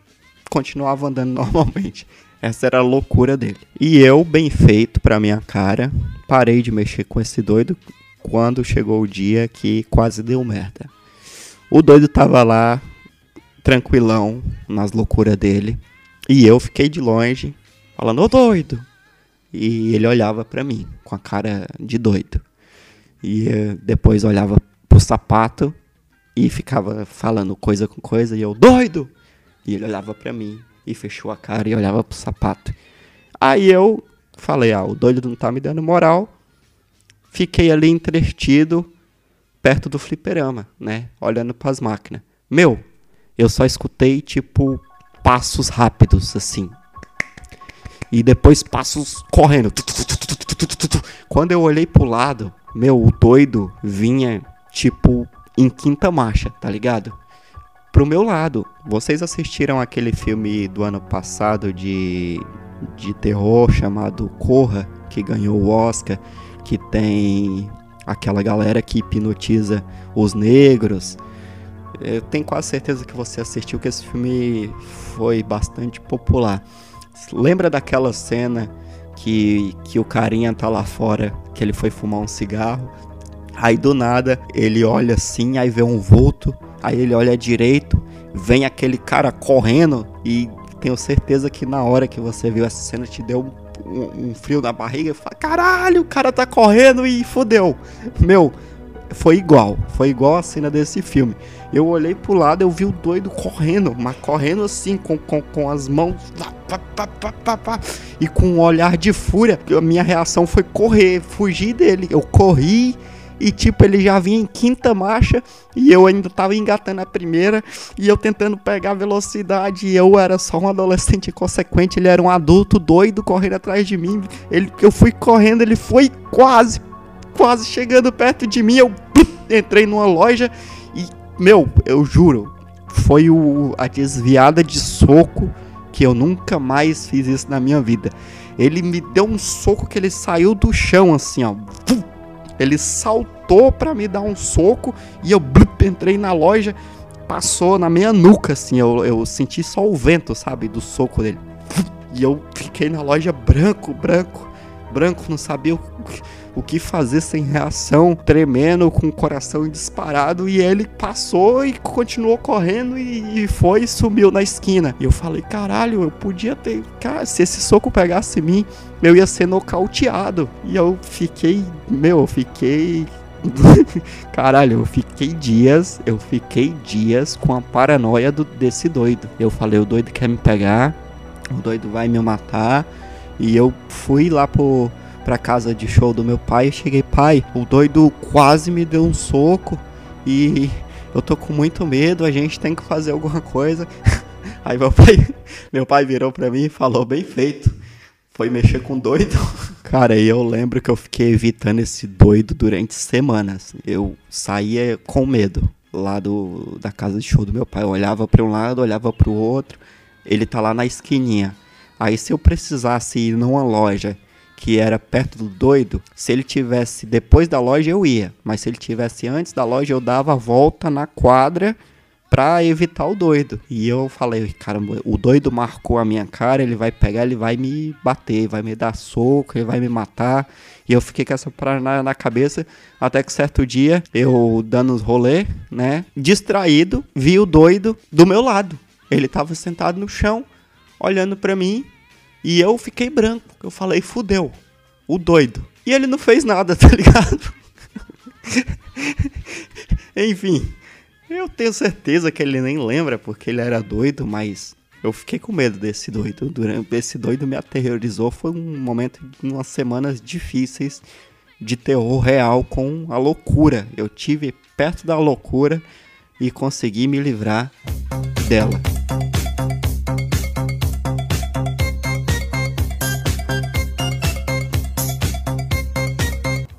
continuava andando (laughs) normalmente. Essa era a loucura dele. E eu, bem feito pra minha cara, parei de mexer com esse doido quando chegou o dia que quase deu merda. O doido tava lá, tranquilão, nas loucuras dele. E eu fiquei de longe, falando, ô doido, e ele olhava para mim com a cara de doido. E eh, depois olhava pro sapato e ficava falando coisa com coisa e eu doido. E ele olhava para mim e fechou a cara e olhava pro sapato. Aí eu falei: "Ah, o doido não tá me dando moral". Fiquei ali entretido perto do fliperama, né, olhando para as máquinas. Meu, eu só escutei tipo passos rápidos assim, e depois passos correndo. Quando eu olhei pro lado, meu, o doido vinha tipo em quinta marcha, tá ligado? Pro meu lado. Vocês assistiram aquele filme do ano passado de, de terror chamado Corra, que ganhou o Oscar, que tem aquela galera que hipnotiza os negros. Eu tenho quase certeza que você assistiu que esse filme foi bastante popular. Lembra daquela cena que, que o carinha tá lá fora, que ele foi fumar um cigarro? Aí do nada ele olha assim, aí vê um vulto, aí ele olha direito, vem aquele cara correndo e tenho certeza que na hora que você viu essa cena te deu um, um frio na barriga e fala, caralho, o cara tá correndo e fodeu. Meu, foi igual, foi igual a cena desse filme. Eu olhei pro lado, eu vi o doido correndo, mas correndo assim, com, com, com as mãos. Pá, pá, pá, e com um olhar de fúria. A minha reação foi correr, fugir dele. Eu corri e tipo, ele já vinha em quinta marcha e eu ainda tava engatando a primeira e eu tentando pegar velocidade e eu era só um adolescente inconsequente, ele era um adulto doido correndo atrás de mim. Ele, eu fui correndo, ele foi quase, quase chegando perto de mim, eu entrei numa loja meu, eu juro, foi o, a desviada de soco que eu nunca mais fiz isso na minha vida. Ele me deu um soco que ele saiu do chão assim, ó. Ele saltou para me dar um soco e eu entrei na loja, passou na minha nuca, assim. Eu, eu senti só o vento, sabe, do soco dele. E eu fiquei na loja branco, branco, branco, não sabia o, o que fazer sem reação, tremendo, com o coração disparado. E ele passou e continuou correndo e, e foi e sumiu na esquina. E eu falei, caralho, eu podia ter. Cara, se esse soco pegasse em mim, eu ia ser nocauteado. E eu fiquei, meu, eu fiquei (laughs) Caralho, eu fiquei dias, eu fiquei dias com a paranoia do, desse doido. Eu falei, o doido quer me pegar, o doido vai me matar. E eu fui lá pro, pra casa de show do meu pai e cheguei, pai, o doido quase me deu um soco e eu tô com muito medo, a gente tem que fazer alguma coisa. (laughs) Aí meu pai, meu pai virou pra mim e falou, bem feito foi mexer com doido. (laughs) Cara, eu lembro que eu fiquei evitando esse doido durante semanas. Eu saía com medo lá do, da casa de show do meu pai. Eu olhava para um lado, olhava para o outro. Ele tá lá na esquininha. Aí se eu precisasse ir numa loja que era perto do doido, se ele tivesse depois da loja eu ia, mas se ele tivesse antes da loja eu dava a volta na quadra pra evitar o doido. E eu falei, caramba, o doido marcou a minha cara, ele vai pegar, ele vai me bater, vai me dar soco, ele vai me matar. E eu fiquei com essa parada na cabeça, até que certo dia, eu dando os rolê, né, distraído, vi o doido do meu lado. Ele tava sentado no chão, olhando para mim, e eu fiquei branco. Eu falei, fudeu, o doido. E ele não fez nada, (laughs) tá ligado? Enfim, eu tenho certeza que ele nem lembra porque ele era doido, mas eu fiquei com medo desse doido. Durante esse doido me aterrorizou. Foi um momento de umas semanas difíceis de terror real com a loucura. Eu tive perto da loucura e consegui me livrar dela.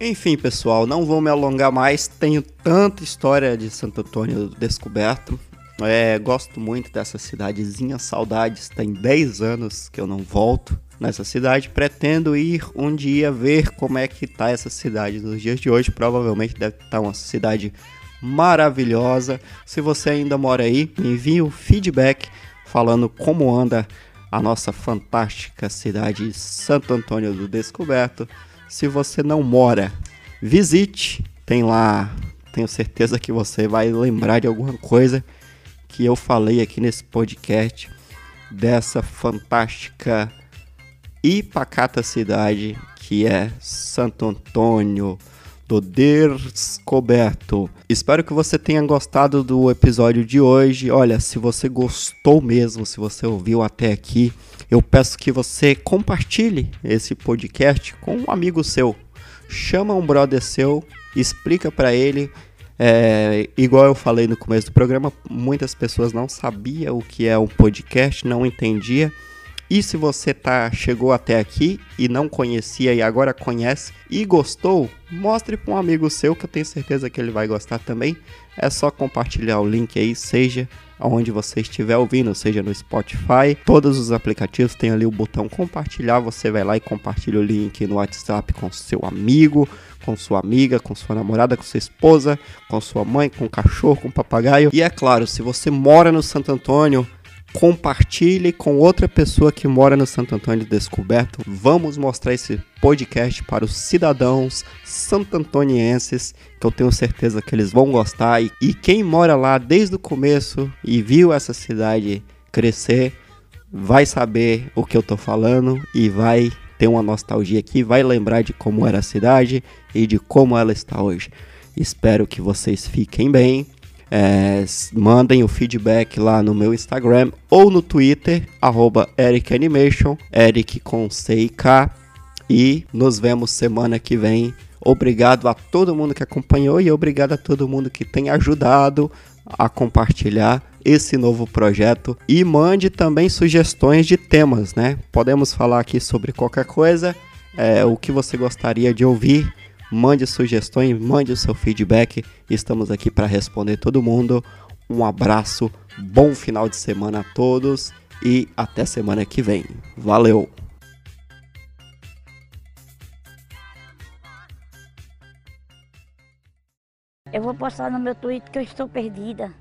Enfim, pessoal, não vou me alongar mais. Tenho tanta história de Santo Antônio descoberto. É, gosto muito dessa cidadezinha, saudades. Tem 10 anos que eu não volto nessa cidade. Pretendo ir um dia ver como é que tá essa cidade nos dias de hoje. Provavelmente deve estar tá uma cidade maravilhosa. Se você ainda mora aí, me envie um feedback falando como anda a nossa fantástica cidade de Santo Antônio do Descoberto. Se você não mora, visite. Tem lá, tenho certeza que você vai lembrar de alguma coisa que eu falei aqui nesse podcast dessa fantástica e pacata cidade que é Santo Antônio do Descoberto. Espero que você tenha gostado do episódio de hoje. Olha, se você gostou mesmo, se você ouviu até aqui, eu peço que você compartilhe esse podcast com um amigo seu. Chama um brother seu, explica para ele. É, igual eu falei no começo do programa, muitas pessoas não sabiam o que é um podcast, não entendia. E se você tá chegou até aqui e não conhecia e agora conhece e gostou, mostre para um amigo seu que eu tenho certeza que ele vai gostar também. É só compartilhar o link aí, seja aonde você estiver ouvindo, seja no Spotify, todos os aplicativos tem ali o botão compartilhar, você vai lá e compartilha o link no WhatsApp com seu amigo, com sua amiga, com sua namorada, com sua esposa, com sua mãe, com o cachorro, com o papagaio. E é claro, se você mora no Santo Antônio, compartilhe com outra pessoa que mora no Santo Antônio Descoberto. Vamos mostrar esse podcast para os cidadãos santantonienses, que eu tenho certeza que eles vão gostar. E, e quem mora lá desde o começo e viu essa cidade crescer, vai saber o que eu tô falando e vai ter uma nostalgia aqui, vai lembrar de como era a cidade e de como ela está hoje. Espero que vocês fiquem bem. É, mandem o feedback lá no meu Instagram ou no Twitter, arroba EricAnimation, Eric com C e K. E nos vemos semana que vem. Obrigado a todo mundo que acompanhou e obrigado a todo mundo que tem ajudado a compartilhar esse novo projeto e mande também sugestões de temas, né? Podemos falar aqui sobre qualquer coisa, é, o que você gostaria de ouvir mande sugestões, mande o seu feedback. Estamos aqui para responder todo mundo. Um abraço, bom final de semana a todos e até semana que vem. Valeu! Eu vou postar no meu Twitter que eu estou perdida.